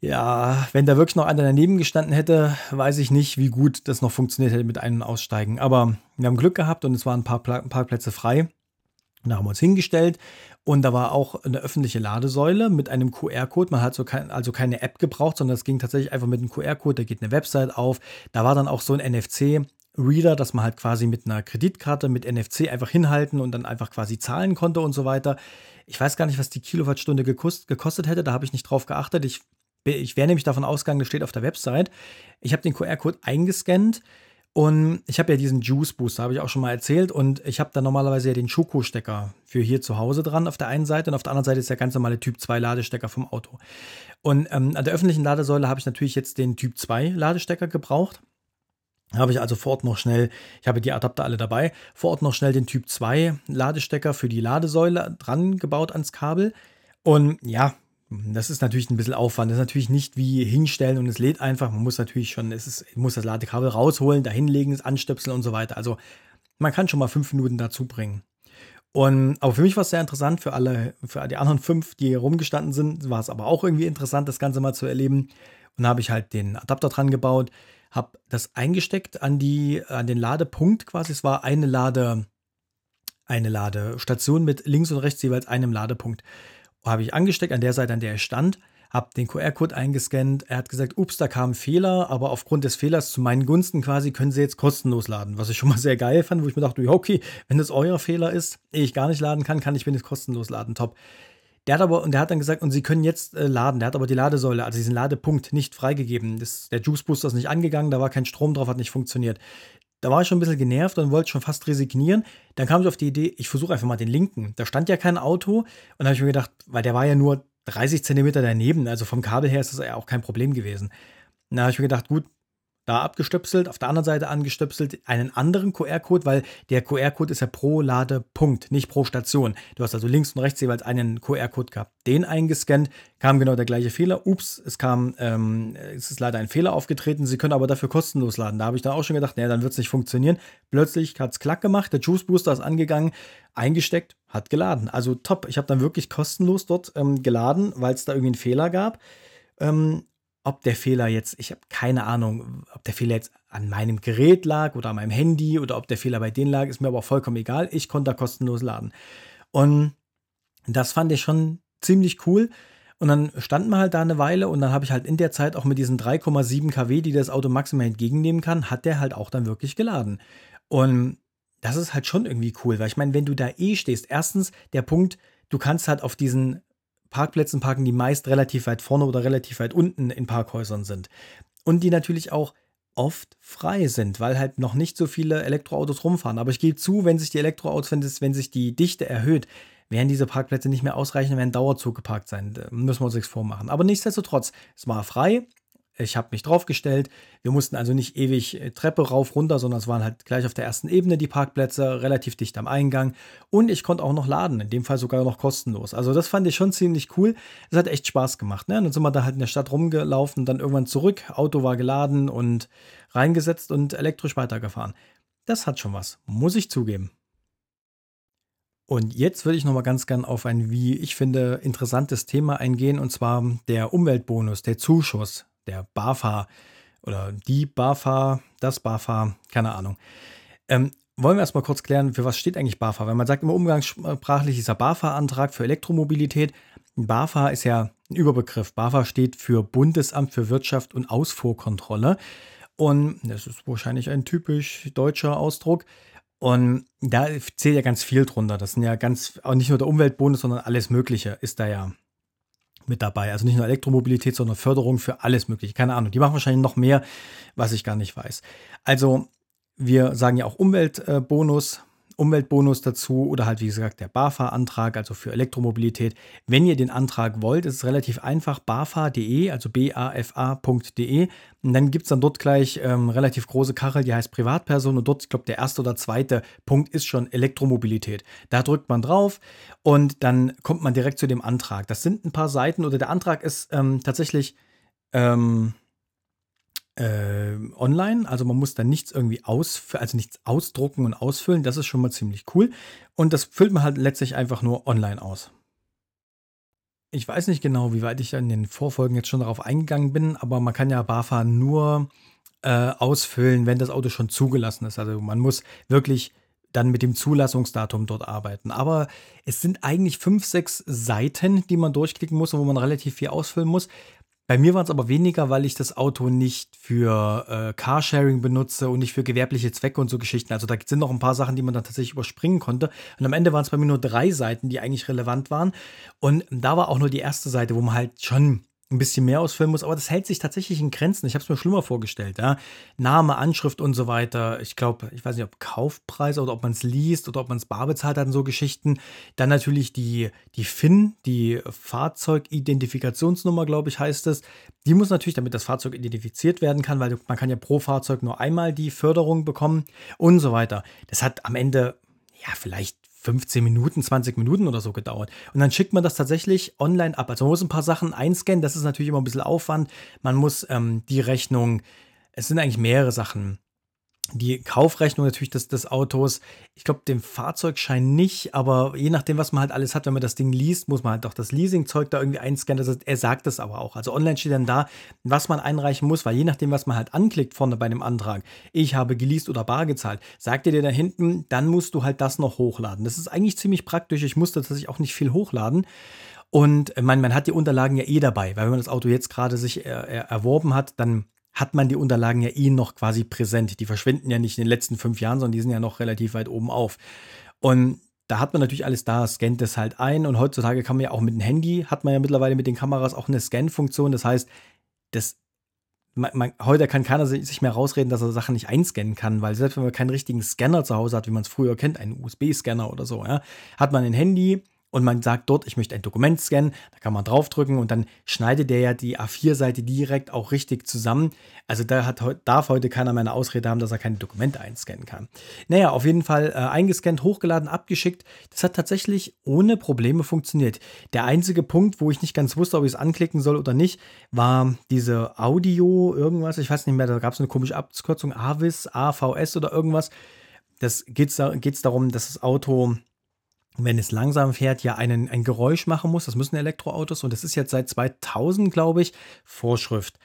ja, wenn da wirklich noch einer daneben gestanden hätte, weiß ich nicht, wie gut das noch funktioniert hätte mit einem Aussteigen. Aber wir haben Glück gehabt und es waren ein paar Parkplätze frei. Da haben wir uns hingestellt und da war auch eine öffentliche Ladesäule mit einem QR-Code. Man hat so kein, also keine App gebraucht, sondern es ging tatsächlich einfach mit einem QR-Code. Da geht eine Website auf. Da war dann auch so ein NFC-Reader, dass man halt quasi mit einer Kreditkarte mit NFC einfach hinhalten und dann einfach quasi zahlen konnte und so weiter. Ich weiß gar nicht, was die Kilowattstunde gekostet hätte. Da habe ich nicht drauf geachtet. Ich ich wäre nämlich davon ausgegangen, das steht auf der Website. Ich habe den QR-Code eingescannt und ich habe ja diesen Juice Booster, habe ich auch schon mal erzählt. Und ich habe da normalerweise ja den Schoko-Stecker für hier zu Hause dran auf der einen Seite und auf der anderen Seite ist der ganz normale Typ 2 Ladestecker vom Auto. Und ähm, an der öffentlichen Ladesäule habe ich natürlich jetzt den Typ 2 Ladestecker gebraucht. Habe ich also vor Ort noch schnell, ich habe die Adapter alle dabei, vor Ort noch schnell den Typ 2 Ladestecker für die Ladesäule dran gebaut ans Kabel. Und ja, das ist natürlich ein bisschen Aufwand. Das ist natürlich nicht wie hinstellen und es lädt einfach. Man muss natürlich schon, es ist, muss das Ladekabel rausholen, da hinlegen, es anstöpseln und so weiter. Also man kann schon mal fünf Minuten dazu bringen. Und, aber für mich war es sehr interessant, für alle, für die anderen fünf, die hier rumgestanden sind, war es aber auch irgendwie interessant, das Ganze mal zu erleben. Und da habe ich halt den Adapter dran gebaut, habe das eingesteckt an, die, an den Ladepunkt quasi. Es war eine Lade, eine Ladestation mit links und rechts jeweils einem Ladepunkt habe ich angesteckt an der Seite, an der er stand, habe den QR-Code eingescannt. Er hat gesagt, ups, da kam ein Fehler, aber aufgrund des Fehlers zu meinen Gunsten quasi können Sie jetzt kostenlos laden. Was ich schon mal sehr geil fand, wo ich mir dachte, okay, wenn das euer Fehler ist, ich gar nicht laden kann, kann ich wenigstens kostenlos laden. Top. Der hat aber, und der hat dann gesagt, und Sie können jetzt äh, laden. Der hat aber die Ladesäule, also diesen Ladepunkt nicht freigegeben. Das, der Juice Booster ist nicht angegangen, da war kein Strom drauf, hat nicht funktioniert. Da war ich schon ein bisschen genervt und wollte schon fast resignieren. Dann kam ich auf die Idee, ich versuche einfach mal den linken. Da stand ja kein Auto. Und da habe ich mir gedacht, weil der war ja nur 30 Zentimeter daneben, also vom Kabel her ist das ja auch kein Problem gewesen. Da habe ich mir gedacht, gut, da abgestöpselt, auf der anderen Seite angestöpselt, einen anderen QR-Code, weil der QR-Code ist ja pro Ladepunkt, nicht pro Station. Du hast also links und rechts jeweils einen QR-Code gehabt. Den eingescannt, kam genau der gleiche Fehler. Ups, es kam, ähm, es ist leider ein Fehler aufgetreten. Sie können aber dafür kostenlos laden. Da habe ich dann auch schon gedacht, naja, dann wird es nicht funktionieren. Plötzlich hat es klack gemacht, der Juice Booster ist angegangen, eingesteckt, hat geladen. Also top. Ich habe dann wirklich kostenlos dort ähm, geladen, weil es da irgendwie einen Fehler gab. Ähm, ob der Fehler jetzt, ich habe keine Ahnung, ob der Fehler jetzt an meinem Gerät lag oder an meinem Handy oder ob der Fehler bei denen lag, ist mir aber auch vollkommen egal. Ich konnte da kostenlos laden. Und das fand ich schon ziemlich cool. Und dann standen wir halt da eine Weile und dann habe ich halt in der Zeit auch mit diesen 3,7 kW, die das Auto maximal entgegennehmen kann, hat der halt auch dann wirklich geladen. Und das ist halt schon irgendwie cool, weil ich meine, wenn du da eh stehst, erstens der Punkt, du kannst halt auf diesen Parkplätzen parken, die meist relativ weit vorne oder relativ weit unten in Parkhäusern sind. Und die natürlich auch oft frei sind, weil halt noch nicht so viele Elektroautos rumfahren. Aber ich gebe zu, wenn sich die Elektroautos, wenn, sich die Dichte erhöht, werden diese Parkplätze nicht mehr ausreichen, werden Dauerzug geparkt sein. Da müssen wir uns nichts vormachen. Aber nichtsdestotrotz, es war frei. Ich habe mich draufgestellt. Wir mussten also nicht ewig äh, Treppe rauf, runter, sondern es waren halt gleich auf der ersten Ebene die Parkplätze, relativ dicht am Eingang. Und ich konnte auch noch laden, in dem Fall sogar noch kostenlos. Also das fand ich schon ziemlich cool. Es hat echt Spaß gemacht. Ne? Und dann sind wir da halt in der Stadt rumgelaufen, dann irgendwann zurück. Auto war geladen und reingesetzt und elektrisch weitergefahren. Das hat schon was, muss ich zugeben. Und jetzt würde ich noch mal ganz gern auf ein, wie ich finde, interessantes Thema eingehen, und zwar der Umweltbonus, der Zuschuss der BAFA oder die BAFA, das BAFA, keine Ahnung. Ähm, wollen wir erstmal kurz klären, für was steht eigentlich BAFA? Weil man sagt immer umgangssprachlich dieser BAFA-Antrag für Elektromobilität. BAFA ist ja ein Überbegriff. BAFA steht für Bundesamt für Wirtschaft und Ausfuhrkontrolle. Und das ist wahrscheinlich ein typisch deutscher Ausdruck. Und da zählt ja ganz viel drunter. Das sind ja ganz, auch nicht nur der Umweltbonus, sondern alles Mögliche ist da ja mit dabei. Also nicht nur Elektromobilität, sondern Förderung für alles Mögliche. Keine Ahnung. Die machen wahrscheinlich noch mehr, was ich gar nicht weiß. Also wir sagen ja auch Umweltbonus, Umweltbonus dazu oder halt wie gesagt der BAFA-Antrag, also für Elektromobilität. Wenn ihr den Antrag wollt, ist es relativ einfach, bafa.de, also bafa.de. Und dann gibt es dann dort gleich ähm, relativ große Kachel, die heißt Privatperson und dort, ich glaube, der erste oder zweite Punkt ist schon Elektromobilität. Da drückt man drauf und dann kommt man direkt zu dem Antrag. Das sind ein paar Seiten oder der Antrag ist ähm, tatsächlich... Ähm, äh, online. Also man muss da nichts irgendwie aus, also nichts ausdrucken und ausfüllen. Das ist schon mal ziemlich cool. Und das füllt man halt letztlich einfach nur online aus. Ich weiß nicht genau, wie weit ich in den Vorfolgen jetzt schon darauf eingegangen bin, aber man kann ja BAFA nur äh, ausfüllen, wenn das Auto schon zugelassen ist. Also man muss wirklich dann mit dem Zulassungsdatum dort arbeiten. Aber es sind eigentlich fünf, sechs Seiten, die man durchklicken muss und wo man relativ viel ausfüllen muss. Bei mir waren es aber weniger, weil ich das Auto nicht für äh, Carsharing benutze und nicht für gewerbliche Zwecke und so Geschichten. Also da sind noch ein paar Sachen, die man dann tatsächlich überspringen konnte. Und am Ende waren es bei mir nur drei Seiten, die eigentlich relevant waren. Und da war auch nur die erste Seite, wo man halt schon ein bisschen mehr ausfüllen muss, aber das hält sich tatsächlich in Grenzen. Ich habe es mir schlimmer vorgestellt. Ja? Name, Anschrift und so weiter. Ich glaube, ich weiß nicht, ob Kaufpreis oder ob man es liest oder ob man es bar bezahlt hat und so Geschichten. Dann natürlich die, die FIN, die Fahrzeugidentifikationsnummer, glaube ich, heißt es. Die muss natürlich, damit das Fahrzeug identifiziert werden kann, weil man kann ja pro Fahrzeug nur einmal die Förderung bekommen und so weiter. Das hat am Ende ja, vielleicht 15 Minuten, 20 Minuten oder so gedauert. Und dann schickt man das tatsächlich online ab. Also man muss ein paar Sachen einscannen, das ist natürlich immer ein bisschen Aufwand. Man muss ähm, die Rechnung, es sind eigentlich mehrere Sachen die Kaufrechnung natürlich des, des Autos. Ich glaube, den Fahrzeugschein nicht, aber je nachdem, was man halt alles hat, wenn man das Ding liest, muss man halt auch das Leasingzeug da irgendwie einscannen. Also er sagt das aber auch. Also online steht dann da, was man einreichen muss, weil je nachdem, was man halt anklickt vorne bei dem Antrag, ich habe geleast oder bar gezahlt, sagt er dir da hinten, dann musst du halt das noch hochladen. Das ist eigentlich ziemlich praktisch. Ich musste tatsächlich auch nicht viel hochladen. Und äh, man, man hat die Unterlagen ja eh dabei, weil wenn man das Auto jetzt gerade sich er, erworben hat, dann hat man die Unterlagen ja eh noch quasi präsent. Die verschwinden ja nicht in den letzten fünf Jahren, sondern die sind ja noch relativ weit oben auf. Und da hat man natürlich alles da, scannt es halt ein und heutzutage kann man ja auch mit dem Handy, hat man ja mittlerweile mit den Kameras auch eine Scan-Funktion. Das heißt, das, man, man, heute kann keiner sich mehr rausreden, dass er Sachen nicht einscannen kann, weil selbst wenn man keinen richtigen Scanner zu Hause hat, wie man es früher kennt, einen USB-Scanner oder so, ja, hat man ein Handy, und man sagt dort, ich möchte ein Dokument scannen, da kann man draufdrücken und dann schneidet der ja die A4-Seite direkt auch richtig zusammen. Also da hat, darf heute keiner mehr eine Ausrede haben, dass er keine Dokumente einscannen kann. Naja, auf jeden Fall äh, eingescannt, hochgeladen, abgeschickt. Das hat tatsächlich ohne Probleme funktioniert. Der einzige Punkt, wo ich nicht ganz wusste, ob ich es anklicken soll oder nicht, war diese Audio, irgendwas, ich weiß nicht mehr, da gab es eine komische Abkürzung, AVIS, AVS oder irgendwas. Das geht es darum, dass das Auto wenn es langsam fährt, ja einen, ein Geräusch machen muss. Das müssen Elektroautos und das ist jetzt seit 2000, glaube ich, Vorschrift.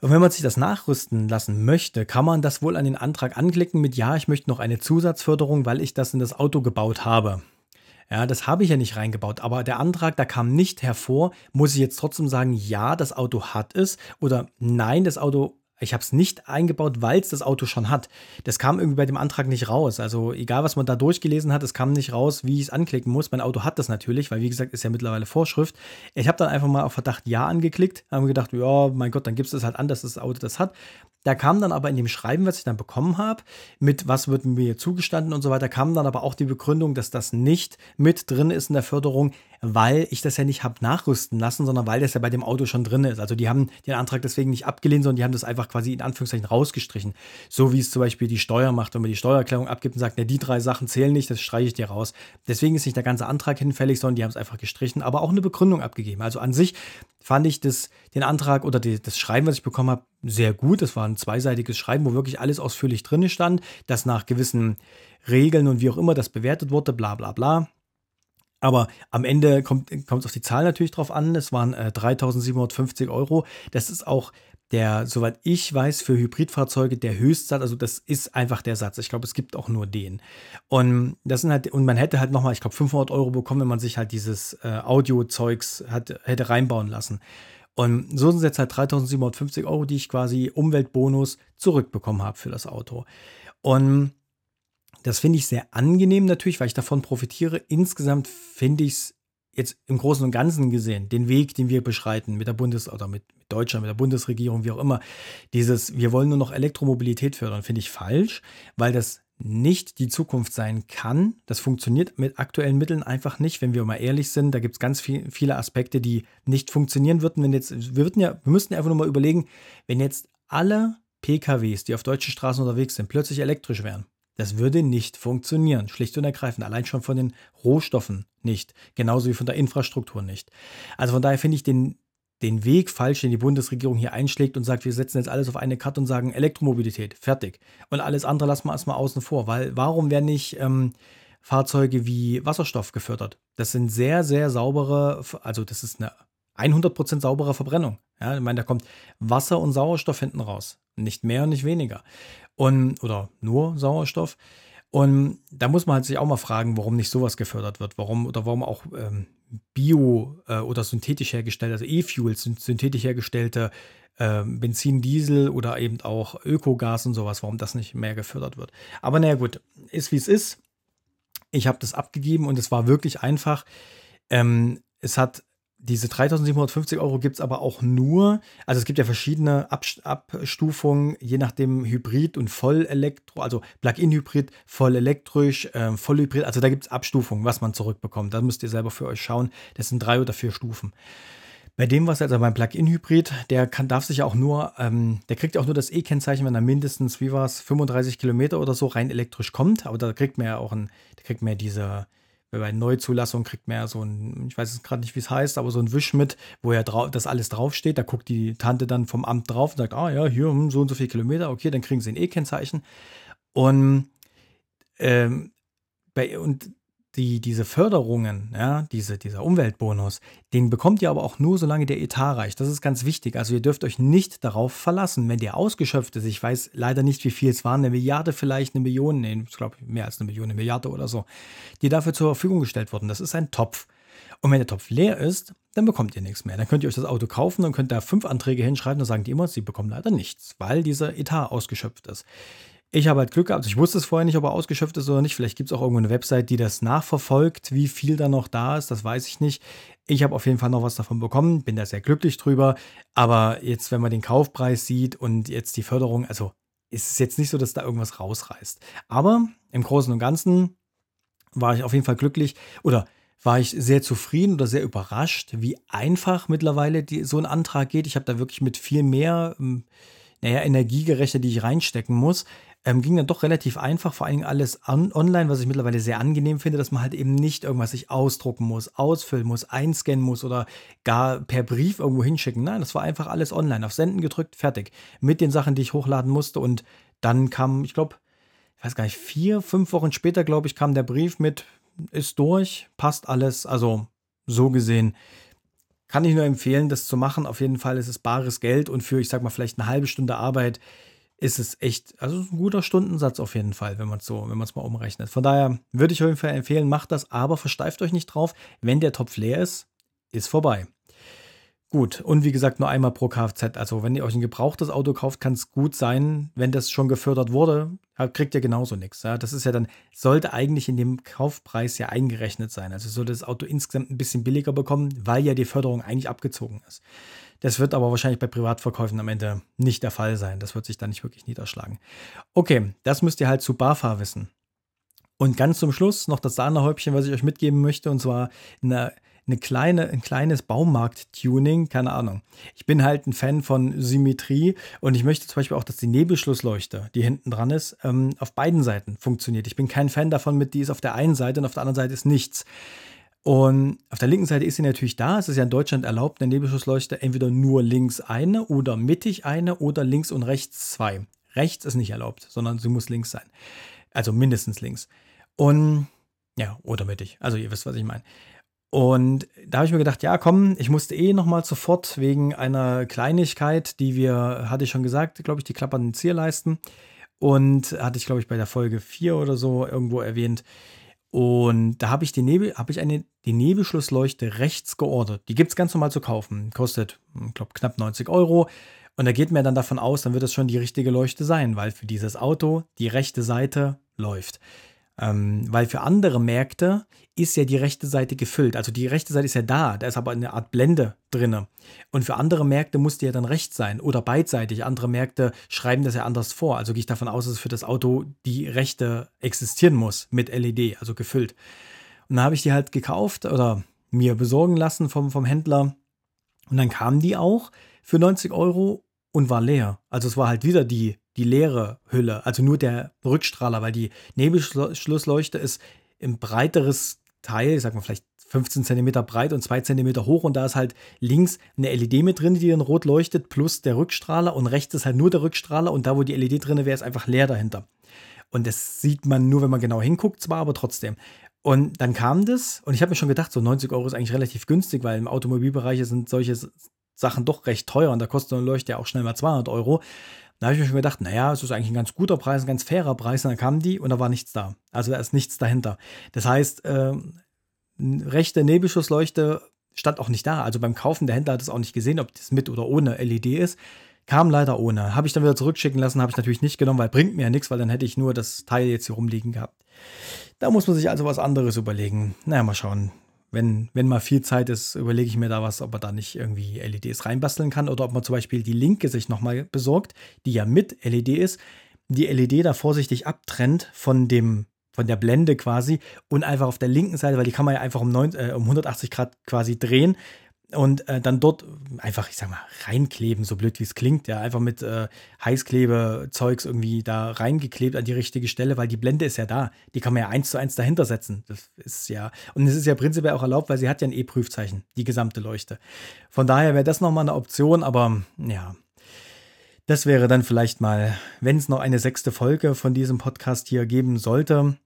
Und wenn man sich das nachrüsten lassen möchte, kann man das wohl an den Antrag anklicken mit Ja, ich möchte noch eine Zusatzförderung, weil ich das in das Auto gebaut habe. Ja, das habe ich ja nicht reingebaut, aber der Antrag, da kam nicht hervor, muss ich jetzt trotzdem sagen, ja, das Auto hat es oder nein, das Auto ich habe es nicht eingebaut, weil es das Auto schon hat. Das kam irgendwie bei dem Antrag nicht raus. Also egal, was man da durchgelesen hat, es kam nicht raus, wie ich es anklicken muss. Mein Auto hat das natürlich, weil wie gesagt, ist ja mittlerweile Vorschrift. Ich habe dann einfach mal auf Verdacht Ja angeklickt, habe gedacht, ja, mein Gott, dann gibt es das halt an, dass das Auto das hat. Da kam dann aber in dem Schreiben, was ich dann bekommen habe, mit was wird mir zugestanden und so weiter, kam dann aber auch die Begründung, dass das nicht mit drin ist in der Förderung, weil ich das ja nicht habe nachrüsten lassen, sondern weil das ja bei dem Auto schon drin ist. Also die haben den Antrag deswegen nicht abgelehnt, sondern die haben das einfach quasi in Anführungszeichen rausgestrichen. So wie es zum Beispiel die Steuer macht, wenn man die Steuererklärung abgibt und sagt, ja, die drei Sachen zählen nicht, das streiche ich dir raus. Deswegen ist nicht der ganze Antrag hinfällig, sondern die haben es einfach gestrichen, aber auch eine Begründung abgegeben. Also an sich fand ich das, den Antrag oder die, das Schreiben, was ich bekommen habe, sehr gut. Das war ein zweiseitiges Schreiben, wo wirklich alles ausführlich drin stand, dass nach gewissen Regeln und wie auch immer das bewertet wurde, bla bla bla. Aber am Ende kommt es auf die Zahl natürlich drauf an. Es waren äh, 3.750 Euro. Das ist auch der, soweit ich weiß, für Hybridfahrzeuge der Höchstsatz, also das ist einfach der Satz. Ich glaube, es gibt auch nur den. Und das sind halt, und man hätte halt nochmal, ich glaube, 500 Euro bekommen, wenn man sich halt dieses äh, Audio-Zeugs hätte reinbauen lassen. Und so sind es jetzt halt 3750 Euro, die ich quasi Umweltbonus zurückbekommen habe für das Auto. Und das finde ich sehr angenehm natürlich, weil ich davon profitiere. Insgesamt finde ich es jetzt im Großen und Ganzen gesehen, den Weg, den wir beschreiten mit der Bundes- oder mit, Deutschland, mit der Bundesregierung, wie auch immer, dieses, wir wollen nur noch Elektromobilität fördern, finde ich falsch, weil das nicht die Zukunft sein kann. Das funktioniert mit aktuellen Mitteln einfach nicht, wenn wir mal ehrlich sind. Da gibt es ganz viel, viele Aspekte, die nicht funktionieren würden, wenn jetzt, wir würden ja, wir müssten einfach nur mal überlegen, wenn jetzt alle PKWs, die auf deutschen Straßen unterwegs sind, plötzlich elektrisch wären. Das würde nicht funktionieren, schlicht und ergreifend. Allein schon von den Rohstoffen nicht, genauso wie von der Infrastruktur nicht. Also von daher finde ich den, den Weg falsch, den die Bundesregierung hier einschlägt und sagt, wir setzen jetzt alles auf eine Karte und sagen Elektromobilität, fertig. Und alles andere lassen wir erstmal außen vor, weil warum werden nicht ähm, Fahrzeuge wie Wasserstoff gefördert? Das sind sehr, sehr saubere, also das ist eine 100% saubere Verbrennung. Ja, ich meine, da kommt Wasser und Sauerstoff hinten raus. Nicht mehr und nicht weniger. Und, oder nur Sauerstoff. Und da muss man halt sich auch mal fragen, warum nicht sowas gefördert wird. Warum oder warum auch ähm, bio äh, oder synthetisch hergestellte, also E-Fuels, synthetisch hergestellte äh, Benzin, Diesel oder eben auch Ökogas und sowas, warum das nicht mehr gefördert wird. Aber naja, gut, ist wie es ist. Ich habe das abgegeben und es war wirklich einfach. Ähm, es hat diese 3750 Euro gibt es aber auch nur, also es gibt ja verschiedene Abstufungen, je nachdem Hybrid und Vollelektro, also Plug-in-Hybrid, vollelektrisch, äh, Vollhybrid, also da gibt es Abstufungen, was man zurückbekommt. Da müsst ihr selber für euch schauen. Das sind drei oder vier Stufen. Bei dem, was also beim Plug-in-Hybrid, der kann, darf sich auch nur, ähm, der kriegt auch nur das E-Kennzeichen, wenn er mindestens, wie war es, 35 Kilometer oder so rein elektrisch kommt. Aber da kriegt man ja auch ein, da kriegt man ja diese, bei Neuzulassung kriegt man ja so ein, ich weiß gerade nicht, wie es heißt, aber so ein Wisch mit, wo ja das alles draufsteht. Da guckt die Tante dann vom Amt drauf und sagt, ah ja, hier hm, so und so viele Kilometer, okay, dann kriegen sie ein E-Kennzeichen. Und, ähm, bei, und die, diese Förderungen, ja, diese, dieser Umweltbonus, den bekommt ihr aber auch nur, solange der Etat reicht. Das ist ganz wichtig. Also ihr dürft euch nicht darauf verlassen. Wenn der ausgeschöpft ist, ich weiß leider nicht, wie viel es waren, eine Milliarde vielleicht, eine Million, nee, ich glaube mehr als eine Million, eine Milliarde oder so, die dafür zur Verfügung gestellt wurden. Das ist ein Topf. Und wenn der Topf leer ist, dann bekommt ihr nichts mehr. Dann könnt ihr euch das Auto kaufen und könnt da fünf Anträge hinschreiben, dann sagen die immer, sie bekommen leider nichts, weil dieser Etat ausgeschöpft ist. Ich habe halt Glück gehabt. Ich wusste es vorher nicht, ob er ausgeschöpft ist oder nicht. Vielleicht gibt es auch irgendwo eine Website, die das nachverfolgt, wie viel da noch da ist. Das weiß ich nicht. Ich habe auf jeden Fall noch was davon bekommen, bin da sehr glücklich drüber. Aber jetzt, wenn man den Kaufpreis sieht und jetzt die Förderung, also ist es jetzt nicht so, dass da irgendwas rausreißt. Aber im Großen und Ganzen war ich auf jeden Fall glücklich oder war ich sehr zufrieden oder sehr überrascht, wie einfach mittlerweile die, so ein Antrag geht. Ich habe da wirklich mit viel mehr, ähm, naja, Energie gerechnet, die ich reinstecken muss. Ähm, ging dann doch relativ einfach, vor allen Dingen alles on online, was ich mittlerweile sehr angenehm finde, dass man halt eben nicht irgendwas sich ausdrucken muss, ausfüllen muss, einscannen muss oder gar per Brief irgendwo hinschicken. Nein, das war einfach alles online, auf Senden gedrückt, fertig. Mit den Sachen, die ich hochladen musste und dann kam, ich glaube, ich weiß gar nicht, vier, fünf Wochen später, glaube ich, kam der Brief mit, ist durch, passt alles, also so gesehen. Kann ich nur empfehlen, das zu machen. Auf jeden Fall ist es bares Geld und für, ich sag mal, vielleicht eine halbe Stunde Arbeit ist es echt, also ein guter Stundensatz auf jeden Fall, wenn man es so, wenn man es mal umrechnet. Von daher würde ich auf jeden Fall empfehlen, macht das, aber versteift euch nicht drauf. Wenn der Topf leer ist, ist vorbei. Gut, und wie gesagt, nur einmal pro Kfz. Also, wenn ihr euch ein gebrauchtes Auto kauft, kann es gut sein, wenn das schon gefördert wurde, kriegt ihr genauso nichts. Ja? Das ist ja dann, sollte eigentlich in dem Kaufpreis ja eingerechnet sein. Also sollte das Auto insgesamt ein bisschen billiger bekommen, weil ja die Förderung eigentlich abgezogen ist. Das wird aber wahrscheinlich bei Privatverkäufen am Ende nicht der Fall sein. Das wird sich dann nicht wirklich niederschlagen. Okay, das müsst ihr halt zu BAFA wissen. Und ganz zum Schluss noch das Sahnehäubchen, was ich euch mitgeben möchte, und zwar eine, eine kleine, ein kleines Baumarkt-Tuning, keine Ahnung. Ich bin halt ein Fan von Symmetrie und ich möchte zum Beispiel auch, dass die Nebelschlussleuchte, die hinten dran ist, ähm, auf beiden Seiten funktioniert. Ich bin kein Fan davon, mit die ist auf der einen Seite und auf der anderen Seite ist nichts. Und auf der linken Seite ist sie natürlich da. Es ist ja in Deutschland erlaubt, eine Nebelschussleuchte entweder nur links eine oder mittig eine oder links und rechts zwei. Rechts ist nicht erlaubt, sondern sie muss links sein. Also mindestens links. Und ja, oder mittig. Also ihr wisst, was ich meine. Und da habe ich mir gedacht, ja, komm, ich musste eh nochmal sofort wegen einer Kleinigkeit, die wir, hatte ich schon gesagt, glaube ich, die klappernden Zierleisten. Und hatte ich, glaube ich, bei der Folge 4 oder so irgendwo erwähnt. Und da habe ich die Nebel, habe ich eine, die Nebelschlussleuchte rechts geordert. Die gibt es ganz normal zu kaufen. Kostet, ich glaube, knapp 90 Euro. Und da geht mir dann davon aus, dann wird es schon die richtige Leuchte sein, weil für dieses Auto die rechte Seite läuft. Ähm, weil für andere Märkte ist ja die rechte Seite gefüllt. Also die rechte Seite ist ja da, da ist aber eine Art Blende drin. Und für andere Märkte muss die ja dann rechts sein oder beidseitig. Andere Märkte schreiben das ja anders vor. Also gehe ich davon aus, dass für das Auto die rechte existieren muss mit LED, also gefüllt. Und dann habe ich die halt gekauft oder mir besorgen lassen vom, vom Händler. Und dann kam die auch für 90 Euro und war leer. Also es war halt wieder die die leere Hülle, also nur der Rückstrahler, weil die Nebelschlussleuchte ist im breiteres Teil, ich sag mal vielleicht 15 cm breit und 2 cm hoch und da ist halt links eine LED mit drin, die dann rot leuchtet, plus der Rückstrahler und rechts ist halt nur der Rückstrahler und da, wo die LED drin wäre, ist einfach leer dahinter. Und das sieht man nur, wenn man genau hinguckt, zwar, aber trotzdem. Und dann kam das und ich habe mir schon gedacht, so 90 Euro ist eigentlich relativ günstig, weil im Automobilbereich sind solche Sachen doch recht teuer und da kostet eine Leuchte ja auch schnell mal 200 Euro. Da habe ich mir schon gedacht, naja, es ist eigentlich ein ganz guter Preis, ein ganz fairer Preis. Und dann kamen die und da war nichts da. Also da ist nichts dahinter. Das heißt, äh, rechte Nebelschussleuchte stand auch nicht da. Also beim Kaufen, der Händler hat es auch nicht gesehen, ob das mit oder ohne LED ist. Kam leider ohne. Habe ich dann wieder zurückschicken lassen, habe ich natürlich nicht genommen, weil bringt mir ja nichts, weil dann hätte ich nur das Teil jetzt hier rumliegen gehabt. Da muss man sich also was anderes überlegen. Naja, mal schauen wenn, wenn mal viel Zeit ist, überlege ich mir da was, ob man da nicht irgendwie LEDs reinbasteln kann oder ob man zum Beispiel die linke sich nochmal besorgt, die ja mit LED ist, die LED da vorsichtig abtrennt von dem von der Blende quasi und einfach auf der linken Seite, weil die kann man ja einfach um, 9, äh, um 180 Grad quasi drehen, und äh, dann dort einfach, ich sag mal, reinkleben, so blöd wie es klingt, ja, einfach mit äh, Heißklebezeugs irgendwie da reingeklebt an die richtige Stelle, weil die Blende ist ja da. Die kann man ja eins zu eins dahinter setzen. Das ist ja, und es ist ja prinzipiell auch erlaubt, weil sie hat ja ein E-Prüfzeichen, die gesamte Leuchte. Von daher wäre das nochmal eine Option, aber ja. Das wäre dann vielleicht mal, wenn es noch eine sechste Folge von diesem Podcast hier geben sollte,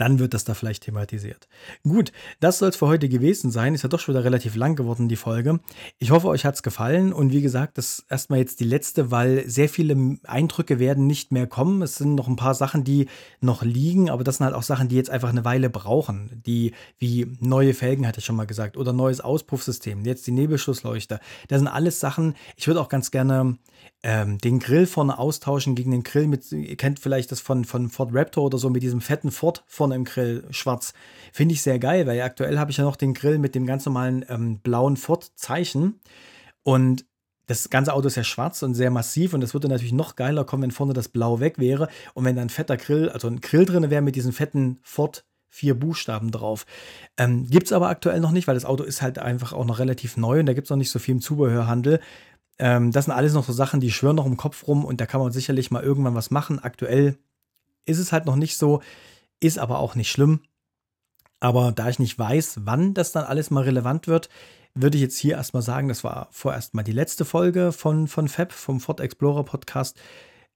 dann wird das da vielleicht thematisiert. Gut, das soll es für heute gewesen sein. Ist ja doch schon wieder relativ lang geworden, die Folge. Ich hoffe, euch hat es gefallen. Und wie gesagt, das ist erstmal jetzt die letzte, weil sehr viele Eindrücke werden nicht mehr kommen. Es sind noch ein paar Sachen, die noch liegen, aber das sind halt auch Sachen, die jetzt einfach eine Weile brauchen. Die wie neue Felgen, hatte ich schon mal gesagt, oder neues Auspuffsystem, jetzt die Nebelschlussleuchte. Das sind alles Sachen, ich würde auch ganz gerne ähm, den Grill vorne austauschen gegen den Grill mit, ihr kennt vielleicht das von, von Ford Raptor oder so mit diesem fetten Ford vorne im Grill schwarz. Finde ich sehr geil, weil aktuell habe ich ja noch den Grill mit dem ganz normalen ähm, blauen Ford-Zeichen. Und das ganze Auto ist ja schwarz und sehr massiv und das würde natürlich noch geiler kommen, wenn vorne das Blau weg wäre und wenn dann ein fetter Grill, also ein Grill drin wäre mit diesen fetten Ford vier Buchstaben drauf. Ähm, gibt es aber aktuell noch nicht, weil das Auto ist halt einfach auch noch relativ neu und da gibt es noch nicht so viel im Zubehörhandel. Ähm, das sind alles noch so Sachen, die schwören noch im Kopf rum und da kann man sicherlich mal irgendwann was machen. Aktuell ist es halt noch nicht so, ist aber auch nicht schlimm. Aber da ich nicht weiß, wann das dann alles mal relevant wird, würde ich jetzt hier erstmal sagen, das war vorerst mal die letzte Folge von, von Fab, vom Ford Explorer Podcast.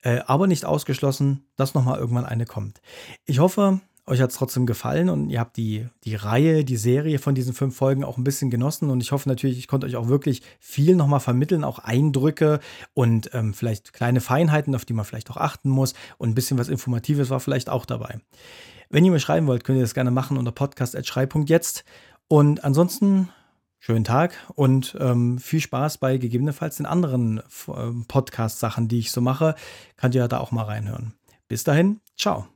Äh, aber nicht ausgeschlossen, dass nochmal irgendwann eine kommt. Ich hoffe, euch hat es trotzdem gefallen und ihr habt die, die Reihe, die Serie von diesen fünf Folgen auch ein bisschen genossen. Und ich hoffe natürlich, ich konnte euch auch wirklich viel nochmal vermitteln, auch Eindrücke und ähm, vielleicht kleine Feinheiten, auf die man vielleicht auch achten muss. Und ein bisschen was Informatives war vielleicht auch dabei. Wenn ihr mir schreiben wollt, könnt ihr das gerne machen unter podcast.schrei.jetzt. Und ansonsten schönen Tag und ähm, viel Spaß bei gegebenenfalls den anderen äh, Podcast-Sachen, die ich so mache. Könnt ihr da auch mal reinhören. Bis dahin, ciao.